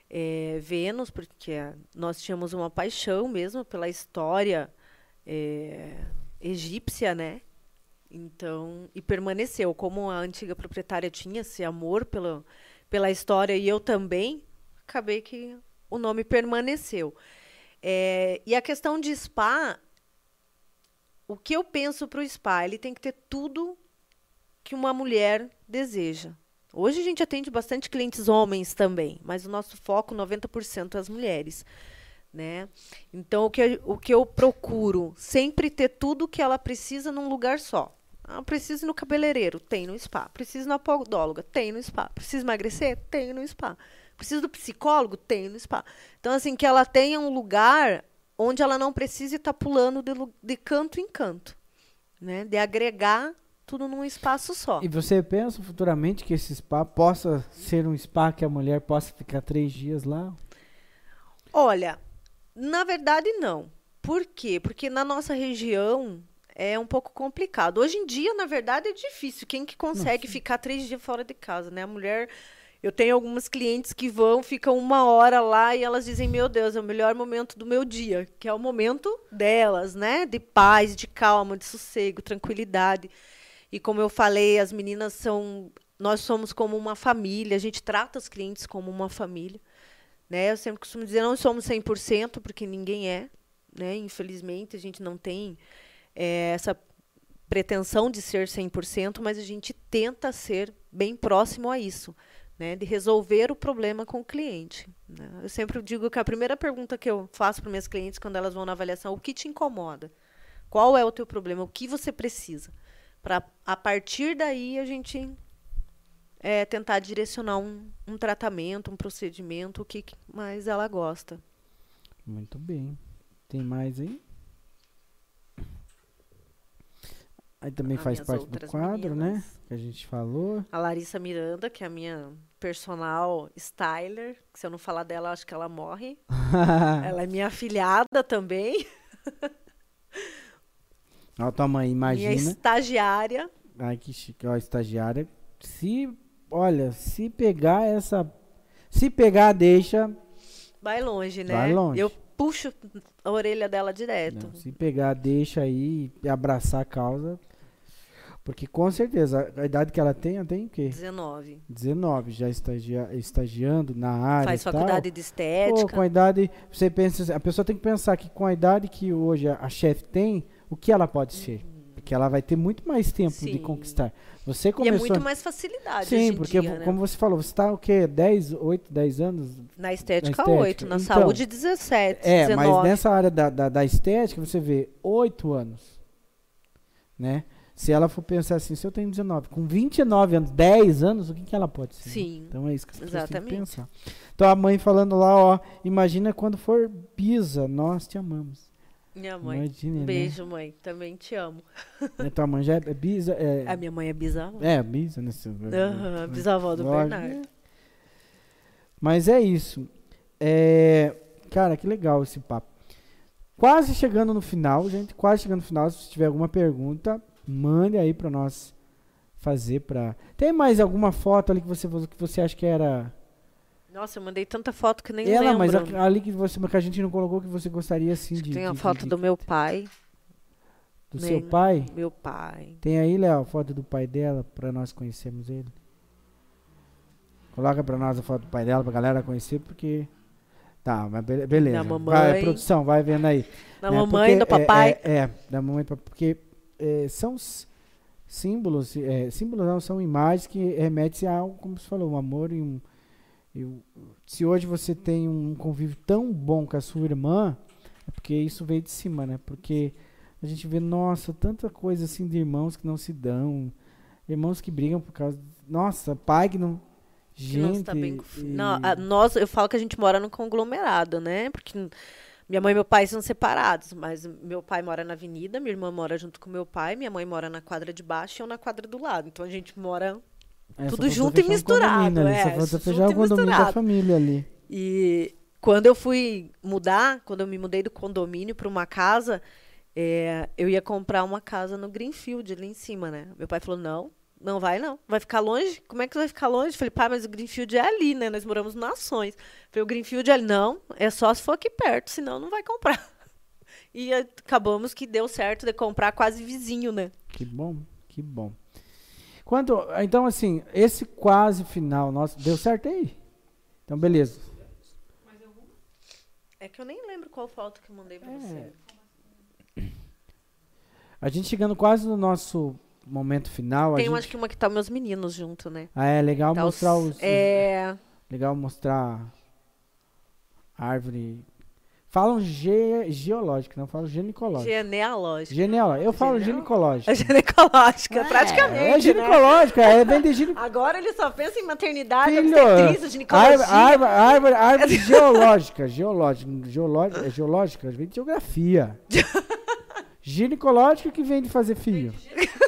É, Vênus, porque nós tínhamos uma paixão mesmo pela história é, egípcia, né? Então, e permaneceu. Como a antiga proprietária tinha esse amor pela, pela história e eu também, acabei que o nome permaneceu. É, e a questão de spa, o que eu penso para o spa? Ele tem que ter tudo que uma mulher deseja. Hoje a gente atende bastante clientes homens também, mas o nosso foco 90% é as mulheres. Né? Então, o que, o que eu procuro? Sempre ter tudo que ela precisa num lugar só. Ah, preciso ir no cabeleireiro? Tem no spa. Preciso na podóloga? Tem no spa. Preciso emagrecer? Tem no spa. Preciso do psicólogo? Tem no spa. Então, assim, que ela tenha um lugar onde ela não precise estar pulando de, de canto em canto. Né? De agregar tudo num espaço só. E você pensa futuramente que esse spa possa ser um spa que a mulher possa ficar três dias lá? Olha, na verdade não. Por quê? Porque na nossa região é um pouco complicado. Hoje em dia, na verdade, é difícil. Quem que consegue ficar três dias fora de casa, né? A mulher. Eu tenho algumas clientes que vão, ficam uma hora lá e elas dizem: Meu Deus, é o melhor momento do meu dia, que é o momento delas, né? De paz, de calma, de sossego, tranquilidade. E como eu falei, as meninas são. Nós somos como uma família, a gente trata os clientes como uma família. Né? Eu sempre costumo dizer, não somos 100%, porque ninguém é. Né? Infelizmente, a gente não tem eh, essa pretensão de ser 100%, mas a gente tenta ser bem próximo a isso, né? de resolver o problema com o cliente. né? Eu sempre digo que a primeira pergunta que eu faço para minhas clientes quando elas vão na avaliação, o que te incomoda? Qual é o teu problema? O que você precisa? Para, a partir daí, a gente é, tentar direcionar um, um tratamento, um procedimento, o que mais ela gosta. Muito bem. Tem mais aí? Aí também faz parte do quadro, né? meninas. Que a gente falou. A Larissa Miranda, que é a minha personal styler, que se eu não falar dela, eu acho que ela morre. ela é minha afilhada também, Ó, tua mãe, minha imagina. estagiária. Ai, que chique. Ó, estagiária. Se, olha, se pegar essa... Se pegar, deixa... Vai longe, né? Vai longe. Eu puxo a orelha dela direto. Não, se pegar, deixa aí e abraçar a causa. Porque com certeza, a idade que ela tem, ela tem o quê? 19. 19, já estagia, estagiando na área Faz faculdade de Pô, estética. com a idade, você pensa, a pessoa tem que pensar que com a idade que hoje a, a chefe tem, o que ela pode ser? Porque ela vai ter muito mais tempo de Sim. conquistar. Você E é começou... muito mais facilidade Sim, porque dia, né? como você falou, você está o quê? 10, 8, 10 anos? Na estética, estética. 8. Na Então, saúde, 17, É, 19. mas nessa área da, da, da estética, você vê 8 anos, né? Se ela for pensar assim, se eu tenho 19, com 29 anos, 10 anos, o que, que ela pode ser? né? Sim, Então é isso que as pessoas têm que pensar. Então a mãe falando lá, ó, imagina quando for Bisa, nós te amamos. Minha mãe. Imagine, Um beijo, mãe. Também te amo. né? Tua mãe já é, Bisa, é, A minha mãe é bisavó. é Bisa, né? Aham, bisavó do Lógico. Bernardo. Mas é isso. É, Cara, que legal esse papo. Quase chegando no final, gente. Quase chegando no final. Se tiver alguma pergunta, mande aí pra nós fazer pra. Tem mais alguma foto ali que você que você acha que era Nossa, eu mandei tanta foto que nem ela, lembro. mas a- ali que você que a gente não colocou que você gostaria assim de Tem a de- foto de- do meu pai. do seu pai? Meu pai. Tem aí, Léo, a foto do pai dela pra nós conhecermos ele. Coloca pra nós a foto do pai dela pra galera conhecer porque Tá, mas be- beleza. Da Vai, mamãe. produção, vai vendo aí. Da né? mamãe, Porque do papai. É, é, é, da mamãe, e do papai, porque é, são símbolos, é, símbolos não, são imagens que remetem a algo, como você falou, um amor e um. E o- se hoje você tem um convívio tão bom com a sua irmã, é porque isso veio de cima, né? Porque a gente vê, nossa, tanta coisa assim de irmãos que não se dão, irmãos que brigam por causa. Nossa, pai que não. que Gente. está bem e- filho. Não, a- nós, eu falo que a gente mora num conglomerado, né? Porque minha mãe e meu pai são separados, mas meu pai mora na avenida, minha irmã mora junto com meu pai, minha mãe mora na quadra de baixo e eu na quadra do lado. Então a gente mora É, tudo junto e um misturado, ali, é, junto fechar o e condomínio da misturado. família ali. E quando eu fui mudar, quando eu me mudei do condomínio para uma casa, é, eu ia comprar uma casa no Greenfield, ali em cima, né? Meu pai falou: não, não vai não. Vai ficar longe? Como é que vai ficar longe? Falei, pai, mas o Greenfield é ali, né? Nós moramos no Nações. Falei, o Greenfield é ali. Não, é só se for aqui perto, senão não vai comprar. E acabamos que deu certo de comprar quase vizinho, né? Que bom, que bom. Quanto, então, assim, esse quase final nosso, deu certo aí? Então, beleza. É que eu nem lembro qual foto que eu mandei pra É. você. A gente chegando quase no nosso momento final. Tem, gente... acho que uma que tá meus meninos junto, né? Ah, é legal Tá mostrar os, os- É. Legal mostrar a árvore. Falam ge, geológica, não falam ginecológica. Genealógica. Genealógica. Eu falo ginecológica. É ginecológica, praticamente. É né? ginecológica, é vem de ginecológica. Agora ele só pensa em maternidade, Filho, obstetrícia, ginecologia. árvore, árvore, árvore, geológica, geológica, geológica, é geológica, vem de geografia. Ginecológica que vem de fazer filho.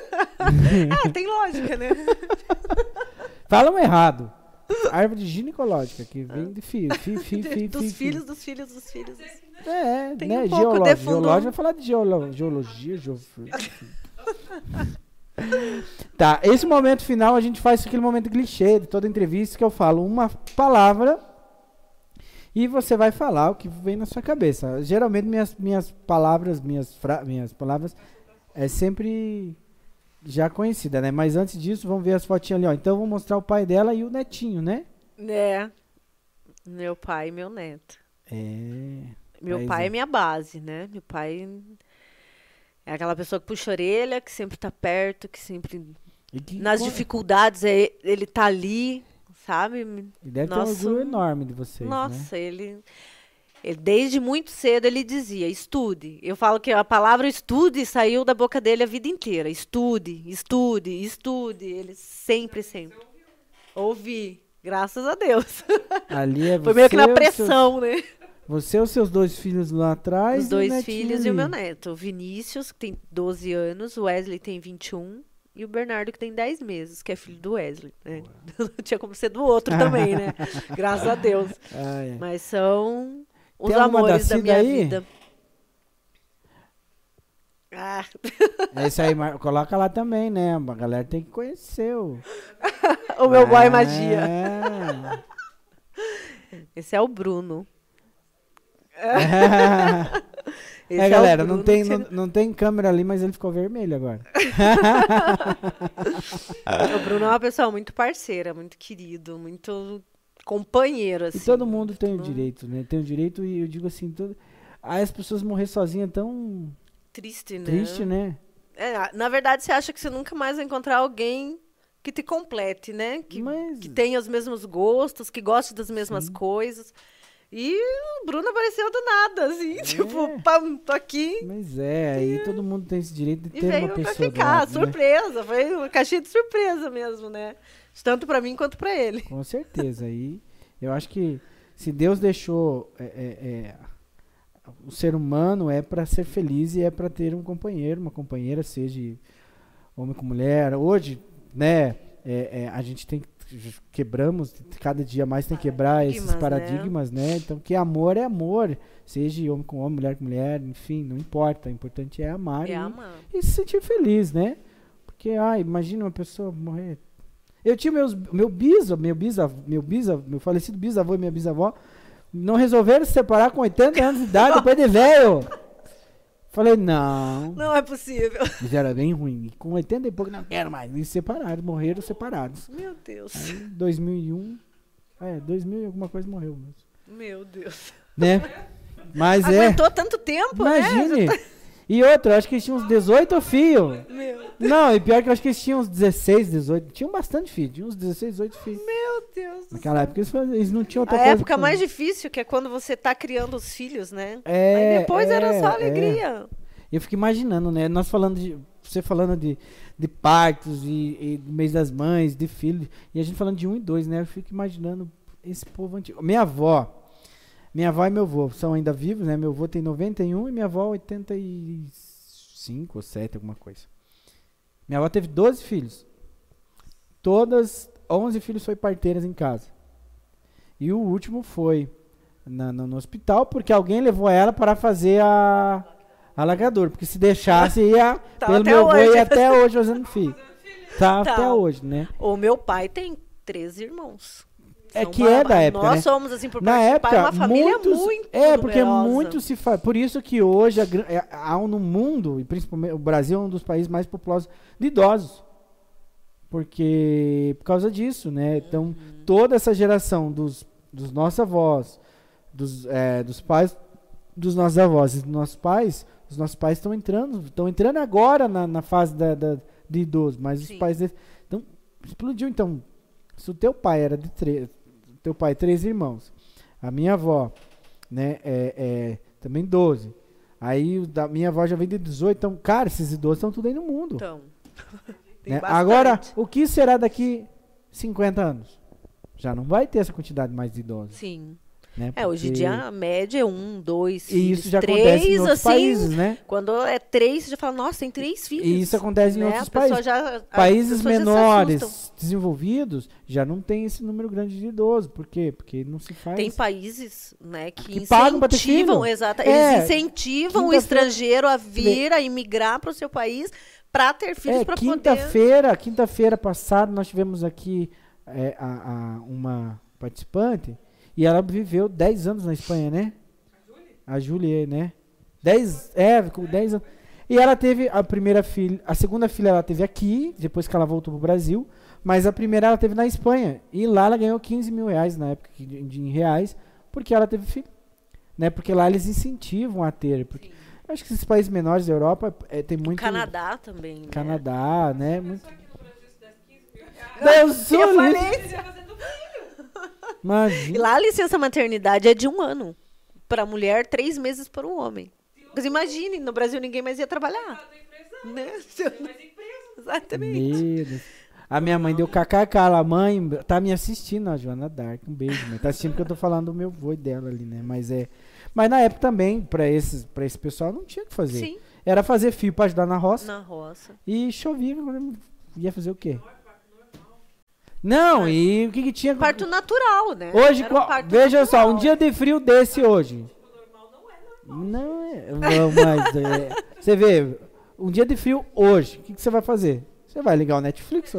É, tem lógica, né? Falam errado. Árvore ginecológica, que vem de filho. Fi, fi, fi, dos fi, filhos, fi. dos filhos, dos filhos. É, Tem né? um fundão. Geológica vai falar de geolo, geologia, geofísica. Tá, esse momento final a gente faz aquele momento clichê de toda entrevista que eu falo uma palavra e você vai falar o que vem na sua cabeça. Geralmente minhas, minhas palavras, minhas, minhas palavras é sempre já conhecida, né? Mas antes disso, vamos ver as fotinhas ali, ó. Então eu vou mostrar o pai dela e o netinho, né? É. Meu pai e meu neto. É. Meu Pois pai é. é minha base, né? Meu pai é aquela pessoa que puxa a orelha, que sempre tá perto, que sempre. Que, Nas dificuldades, é, ele tá ali, sabe? e deve ter um orgulho enorme de vocês, né? Nossa, ele, ele. Desde muito cedo ele dizia: estude. Eu falo que a palavra estude saiu da boca dele a vida inteira. Estude, estude, estude. Ele sempre, sempre. Ouvi. Graças a Deus. Ali é Foi meio que na você, os seus- pressão, né? Você e os seus dois filhos lá atrás. Os dois filhos e o meu ali. neto. O Vinícius, que tem 12 anos, o Wesley tem 21 e o Bernardo, que tem 10 meses, que é filho do Wesley. Né? Não tinha como ser do outro também, né? Graças a Deus. Ah, é. Mas são os Tem amores da da minha aí? vida. Ah, Esse aí, mar- coloca lá também, né? A galera tem que conhecer o. o meu boy É. magia. Esse é o Bruno. Esse É, o galera, não Bruno tem, não, não tem câmera ali, mas ele ficou vermelho agora. O Bruno é uma pessoa muito parceira, muito querido, muito companheiro, assim. E todo mundo tem o direito, né? Tem o direito e eu digo assim, todo... aí as pessoas morrer sozinhas é tão Triste, né? triste, né? É, na verdade, você acha que você nunca mais vai encontrar alguém que te complete, né? Que, Mas- que tenha os mesmos gostos, que goste das mesmas Sim. coisas. E o Bruno apareceu do nada, assim, É. tipo, pam, tô aqui. Mas é, aí todo mundo tem esse direito de E ter uma veio pra pessoa do ficar, lado, né? surpresa. Foi uma caixinha de surpresa mesmo, né? Tanto pra mim quanto pra ele. Com certeza. Aí eu acho que se Deus deixou é, é, é, o ser humano é para ser feliz e é para ter um companheiro, uma companheira, seja homem com mulher. Hoje, né, é, é, a gente tem quebramos cada dia mais tem que quebrar esses Paradigmas, né? né? Então que amor é amor, seja homem com homem, mulher com mulher, enfim, não importa. O importante é amar É e- amar. e se sentir feliz, né? Porque, ah, imagina uma pessoa morrer. Eu tinha meus, meu bisa, meu bisa, meu bisa, meu falecido bisavô e minha bisavó, não resolveram se separar com 80 anos de idade, depois de velho. Falei, não. Não é possível. Mas era bem ruim. E com 80 e pouco, não quero mais. E separaram, morreram separados. Meu Deus. Aí, 2001, é, 2000 e alguma coisa morreu mesmo. Meu Deus. Né? Mas é, Aguentou tanto tempo, né? imagine. E outra, eu acho que eles tinham uns 18 filhos. Meu, Não, e pior que eu acho que eles tinham uns 16, 18. Tinham bastante filhos, tinham uns 16, 18 filhos. meu Deus. Naquela época eles, não tinham A outra coisa. época mais difícil, que é quando você tá criando os filhos, né? É, Aí depois era só é, alegria. Eu fico imaginando, né? Nós falando de. Você falando de, de partos e, e mês das mães, de filhos. E a gente falando de um e dois, né? Eu fico imaginando esse povo antigo. Minha avó. Minha avó e meu avô são ainda vivos, né? Meu avô tem 91 e minha avó 85 ou 7, alguma coisa. Minha avó teve 12 filhos. Todas, 11 filhos foi parteiras em casa. E o último foi na- no, no hospital porque alguém levou ela para fazer a alagador. Porque se deixasse, ia. Tá pelo meu avô, ia até hoje fazendo filho. Tá, Tá. até hoje, né? O meu pai tem três irmãos. É que uma- é da época, Nós né? somos, assim, por Na parte de época, pai, uma família muitos, muito é porque numerosa. muito se faz. Por isso que hoje é, há um no mundo e principalmente o Brasil é um dos países mais populosos de idosos, porque por causa disso, né? Então Uhum. toda essa geração dos, dos nossos avós, dos, é, dos pais dos nossos avós e dos nossos pais, os nossos pais estão entrando, estão entrando agora na, na fase da, da- de idoso, mas os Sim. pais deles, então explodiu então. Se o teu pai era de três, teu pai três irmãos, a minha avó, né, é, é também 12. Aí o da minha avó já vem de 18, então, cara, esses idosos estão tudo aí no mundo. Então. Né? Agora, o que será daqui 50 anos? Já não vai ter essa quantidade mais de idosos. Sim. Né? É, hoje em dia a média é um, dois E filhos, isso já três, acontece em outros assim. países, né? Quando é três, você já fala, nossa, tem três filhos. E isso acontece em né? outros A pessoa países. já- Países menores, desenvolvidos, já não tem esse número grande de idosos. Por quê? Porque não se faz. Tem países, né, que, Que incentivam, exato, É, eles incentivam o estrangeiro a vir, a imigrar para o seu país para ter filhos É, para poder. quinta-feira, quinta-feira passada nós tivemos aqui é, a, a- uma participante e ela viveu 10 anos na Espanha, né? A Júlia, né? 10, é, com 10 anos. E ela teve a primeira filha, a segunda filha ela teve aqui, depois que ela voltou pro Brasil, mas a primeira ela teve na Espanha. E lá ela ganhou 15 mil reais na época, de, de- em reais, porque ela teve filho. Né? Porque lá eles incentivam a ter. Porque, eu acho que esses países menores da Europa é, tem muito. Canadá também. né? Canadá, né? Muito... Deus Eu o livre. falei, e Imagina. lá a licença maternidade é de um ano. Para a mulher, três meses para o homem. Mas imagine, no Brasil ninguém mais ia trabalhar. Né? Exatamente. Meu Deus. A minha mãe deu kkk lá, mãe, tá me assistindo, a Joana Dark. Um beijo, mãe. Tá assistindo que eu tô falando do meu vô e dela ali, né? Mas é. Mas na época também, pra, esses, pra esse pessoal, não tinha o que fazer. Sim, Era fazer fio pra ajudar na roça. na roça. E chovia, ia fazer o quê? Não, e o que, que tinha? Parto natural, né? Hoje, um qual- parto veja só, natural. um dia de frio desse hoje. Não é. Não, mas. é, você vê, um dia de frio hoje, o que, que você vai fazer? Você vai ligar o Netflix?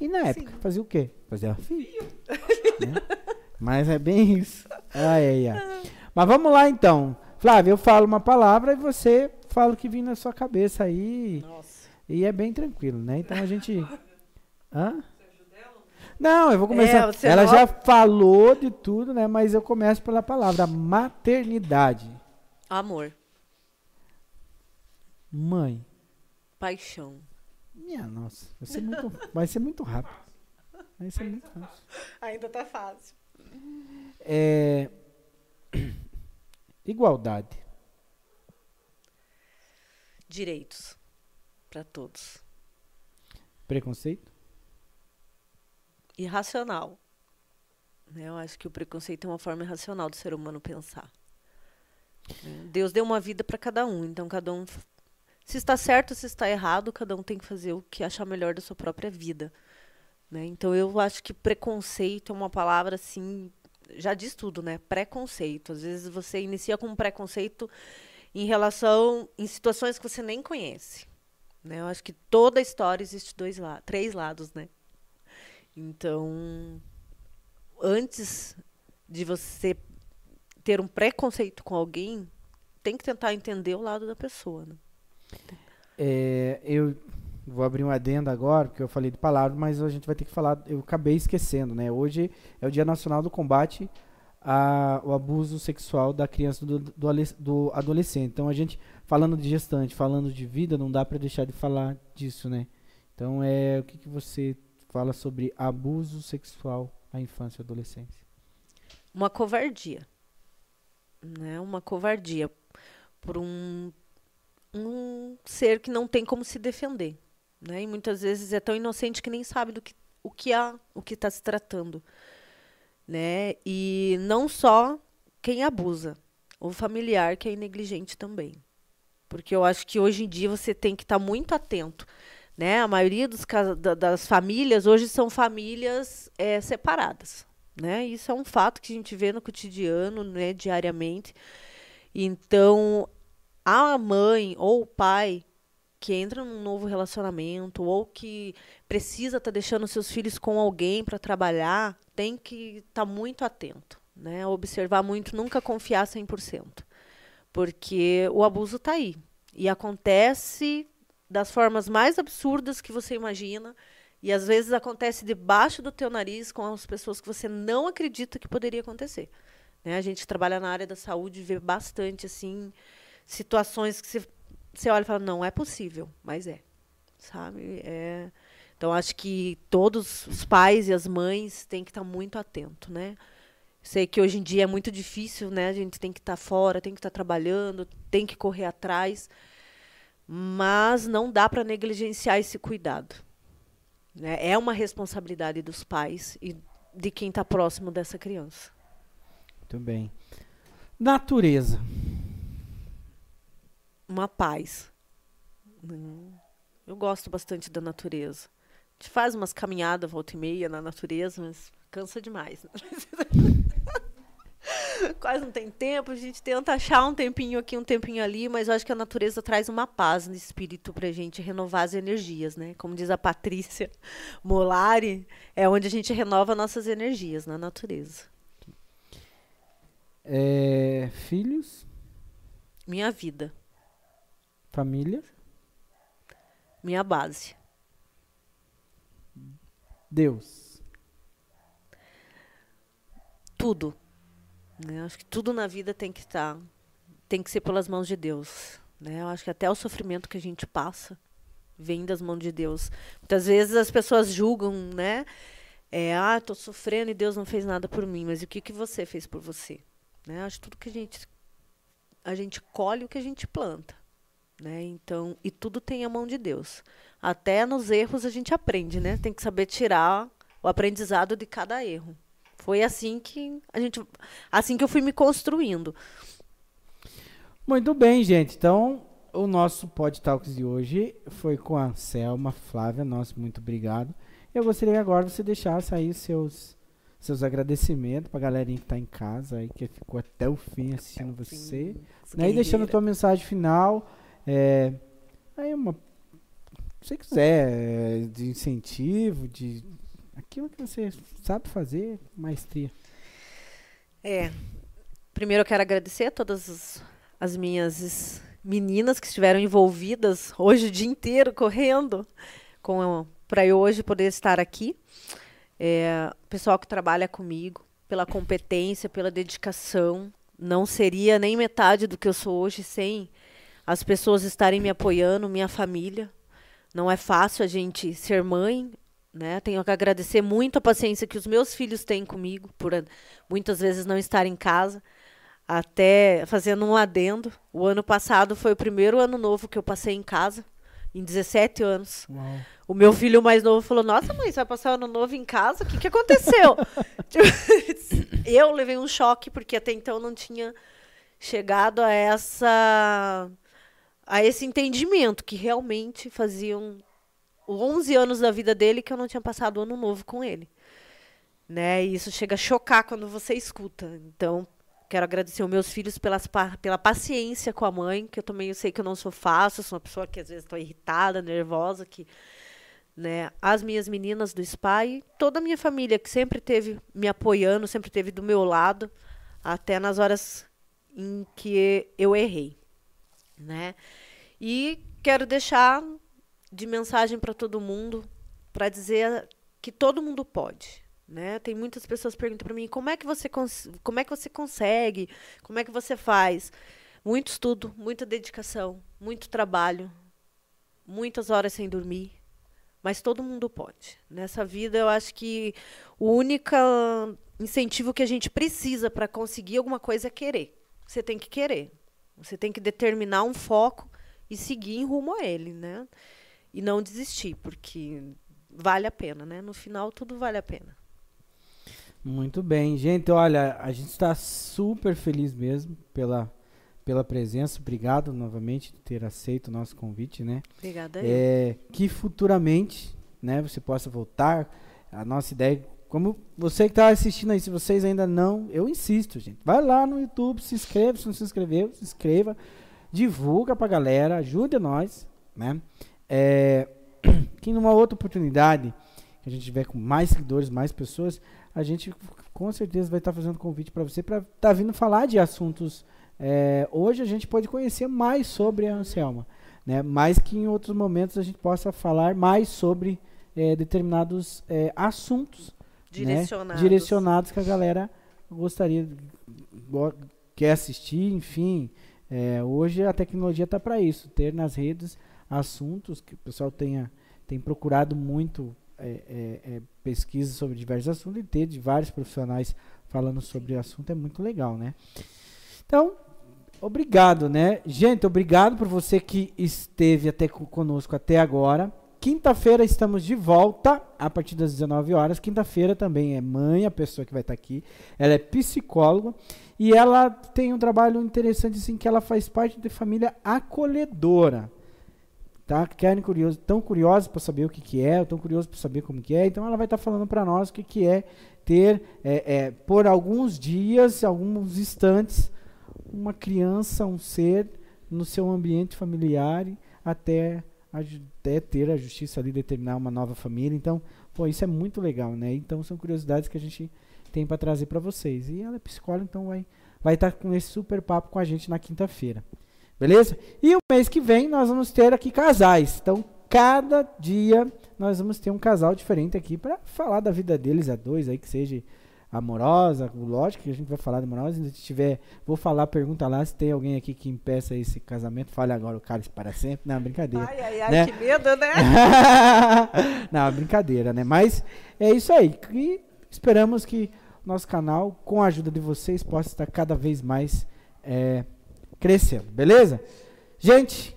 E na época, fazia o quê? Fazia fio. né? Mas é bem isso. Ai, ai, ai. Mas vamos lá então. Flávio, eu falo uma palavra e você fala o que vem na sua cabeça aí. Nossa. E é bem tranquilo, né? Então a gente. Hã? Não, eu vou começar. É, Ela já falou de tudo, né? Mas eu começo pela palavra maternidade. Amor, Mãe. paixão. Minha nossa. Vai ser muito, vai ser muito rápido. Vai ser muito rápido. Ainda tá fácil. É... Igualdade. Direitos para todos. Preconceito. Irracional. né? Eu acho que o preconceito é uma forma irracional do ser humano pensar. né? Deus deu uma vida para cada um, então cada um, se está certo, se está errado, cada um tem que fazer o que achar melhor da sua própria vida. né? Então eu acho que preconceito é uma palavra assim, já diz tudo, né? Preconceito. Às vezes você inicia com um preconceito em relação em situações que você nem conhece. Né? Eu acho que toda história existe dois lados, três lados, né? Então, antes de você ter um preconceito com alguém, tem que tentar entender o lado da pessoa, né? É, eu vou abrir um adendo agora, porque eu falei de palavra, mas a gente vai ter que falar. Eu acabei esquecendo, né? Hoje é o Dia Nacional do Combate ao abuso sexual da criança do, do, do adolescente. Então a gente falando de gestante, falando de vida, não dá para deixar de falar disso, né? Então é o que, que você fala sobre abuso sexual à infância e adolescência? Uma covardia. Né? Uma covardia por um, um ser que não tem como se defender. Né? E muitas vezes é tão inocente que nem sabe do que, o que há, o que está se tratando. Né? E não só quem abusa, o familiar que é negligente também. Porque eu acho que hoje em dia você tem que estar muito atento. Né? A maioria dos, das famílias hoje são famílias eh, separadas. Né? Isso é um fato que a gente vê no cotidiano, né, diariamente. Então, a mãe ou o pai que entra num novo relacionamento ou que precisa estar deixando seus filhos com alguém para trabalhar, tem que estar muito atento, né? Observar muito, nunca confiar 100%. Porque o abuso está aí e acontece das formas mais absurdas que você imagina. E às vezes acontece debaixo do teu nariz com as pessoas que você não acredita que poderia acontecer. Né? A gente trabalha na área da saúde e vê bastante assim situações que você, você olha e fala não é possível, mas é, sabe? É, então acho que todos os pais e as mães têm que estar muito atento, né? Sei que hoje em dia é muito difícil, né? A gente tem que estar fora, tem que estar trabalhando, tem que correr atrás, mas não dá para negligenciar esse cuidado. Né? É uma responsabilidade dos pais e de quem está próximo dessa criança. Muito bem. Natureza. Uma paz. Eu gosto bastante da natureza. A gente faz umas caminhadas volta e meia na natureza, mas cansa demais. né? Quase não tem tempo, a gente tenta achar um tempinho aqui, um tempinho ali, mas eu acho que a natureza traz uma paz no espírito pra gente renovar as energias, né? Como diz a Patrícia Molari, é onde a gente renova nossas energias, na natureza. É, filhos, Minha vida, família, minha base. Deus. tudo. Né? Eu acho que tudo na vida tem que estar, tem que ser pelas mãos de Deus. Né? Eu acho que até o sofrimento que a gente passa vem das mãos de Deus. Muitas vezes as pessoas julgam, né? É, ah, estou sofrendo e Deus não fez nada por mim. Mas o que, que você fez por você? Né? Acho que tudo que a gente a gente colhe o que a gente planta. né? Então, e tudo tem a mão de Deus. Até nos erros a gente aprende, né? Tem que saber tirar o aprendizado de cada erro. Foi assim que a gente, assim que eu fui me construindo. Muito bem, gente. Então, o nosso Pod Talks de hoje foi com a Selma Flávia. Nosso muito obrigado. Eu gostaria agora você deixasse aí seus seus agradecimentos pra galerinha que tá em casa aí, que ficou até o fim assistindo você. Fim, né? E deixando a tua mensagem final. É, aí uma. Se você quiser, é, de incentivo, de aquilo que você sabe fazer, maestria. É. Primeiro eu quero agradecer a todas as, as minhas meninas que estiveram envolvidas hoje o dia inteiro correndo para eu hoje poder estar aqui. É, pessoal que trabalha comigo, pela competência, pela dedicação. Não seria nem metade do que eu sou hoje sem as pessoas estarem me apoiando, minha família. Não é fácil a gente ser mãe, né? Tenho que agradecer muito a paciência que os meus filhos têm comigo, por muitas vezes não estar em casa. Até fazendo um adendo, o ano passado foi o primeiro ano novo que eu passei em casa, em 17 anos. Uau. O meu filho mais novo falou: Nossa, mãe, você vai passar o ano novo em casa? O que, que aconteceu? eu levei um choque, porque até então não tinha chegado a essa a esse entendimento que realmente faziam 11 anos da vida dele que eu não tinha passado ano novo com ele. Né? E isso chega a chocar quando você escuta. Então, quero agradecer aos meus filhos pelas, pela paciência com a mãe, que eu também eu sei que eu não sou fácil, sou uma pessoa que às vezes estou irritada, nervosa, que né, as minhas meninas do SPA e toda a minha família que sempre teve me apoiando, sempre teve do meu lado, até nas horas em que eu errei, né? E quero deixar de mensagem para todo mundo para dizer que todo mundo pode, né? Tem muitas pessoas que perguntam para mim como é que você como é que você consegue, como é que você faz? Muito estudo, muita dedicação, muito trabalho, muitas horas sem dormir, mas todo mundo pode. Nessa vida, eu acho que o único incentivo que a gente precisa para conseguir alguma coisa é querer. Você tem que querer. Você tem que determinar um foco e seguir em rumo a ele, né? E não desistir, porque vale a pena, né? No final, tudo vale a pena. Muito bem, gente. Olha, a gente está super feliz mesmo pela pela presença. Obrigado novamente por ter aceito o nosso convite, né? Obrigada. É, que futuramente, né, você possa voltar. A nossa ideia, como você que está assistindo aí, se vocês ainda não, eu insisto, gente, vai lá no YouTube, se inscreva, se não se inscreveu, se inscreva, divulga para a galera, ajude nós, né? É, que numa outra oportunidade que a gente tiver com mais seguidores, mais pessoas, a gente com certeza vai estar tá fazendo convite para você para estar tá vindo falar de assuntos é, hoje a gente pode conhecer mais sobre a Anselma, né? mais que em outros momentos a gente possa falar mais sobre é, determinados é, assuntos direcionados. Né? direcionados que a galera gostaria, quer assistir, enfim. É, hoje a tecnologia está para isso, ter nas redes assuntos que o pessoal tenha tem procurado muito é, é, é, pesquisas sobre diversos assuntos e ter de vários profissionais falando sobre o assunto é muito legal, né? Então, Obrigado, né? Gente, obrigado por você que esteve até conosco até agora. Quinta-feira estamos de volta a partir das 19 horas. Quinta-feira também é mãe, a pessoa que vai estar aqui. Ela é psicóloga e ela tem um trabalho interessante assim que ela faz parte de família acolhedora. Tá? Querem curioso, tão curiosos para saber o que, que é, tão curiosos para saber como que é. Então ela vai estar falando para nós o que, que é ter é, é, por alguns dias, alguns instantes uma criança, um ser no seu ambiente familiar até, até ter a justiça ali determinar uma nova família. Então, pô, isso é muito legal, né? Então são curiosidades que a gente tem para trazer para vocês. E ela é psicóloga, então vai vai estar tá com esse super papo com a gente na quinta-feira. Beleza? E o mês que vem nós vamos ter aqui casais. Então, cada dia nós vamos ter um casal diferente aqui para falar da vida deles a dois aí que seja amorosa, lógico que a gente vai falar de amorosa, se tiver, vou falar, pergunta lá se tem alguém aqui que impeça esse casamento, fale agora o cálice para sempre, não, brincadeira. Ai, ai, ai, né? que medo, né? não, brincadeira, né? Mas é isso aí, e esperamos que nosso canal, com a ajuda de vocês, possa estar cada vez mais é, crescendo, beleza? Gente,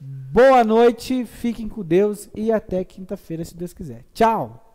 Boa noite, fiquem com Deus e até quinta-feira, se Deus quiser. Tchau!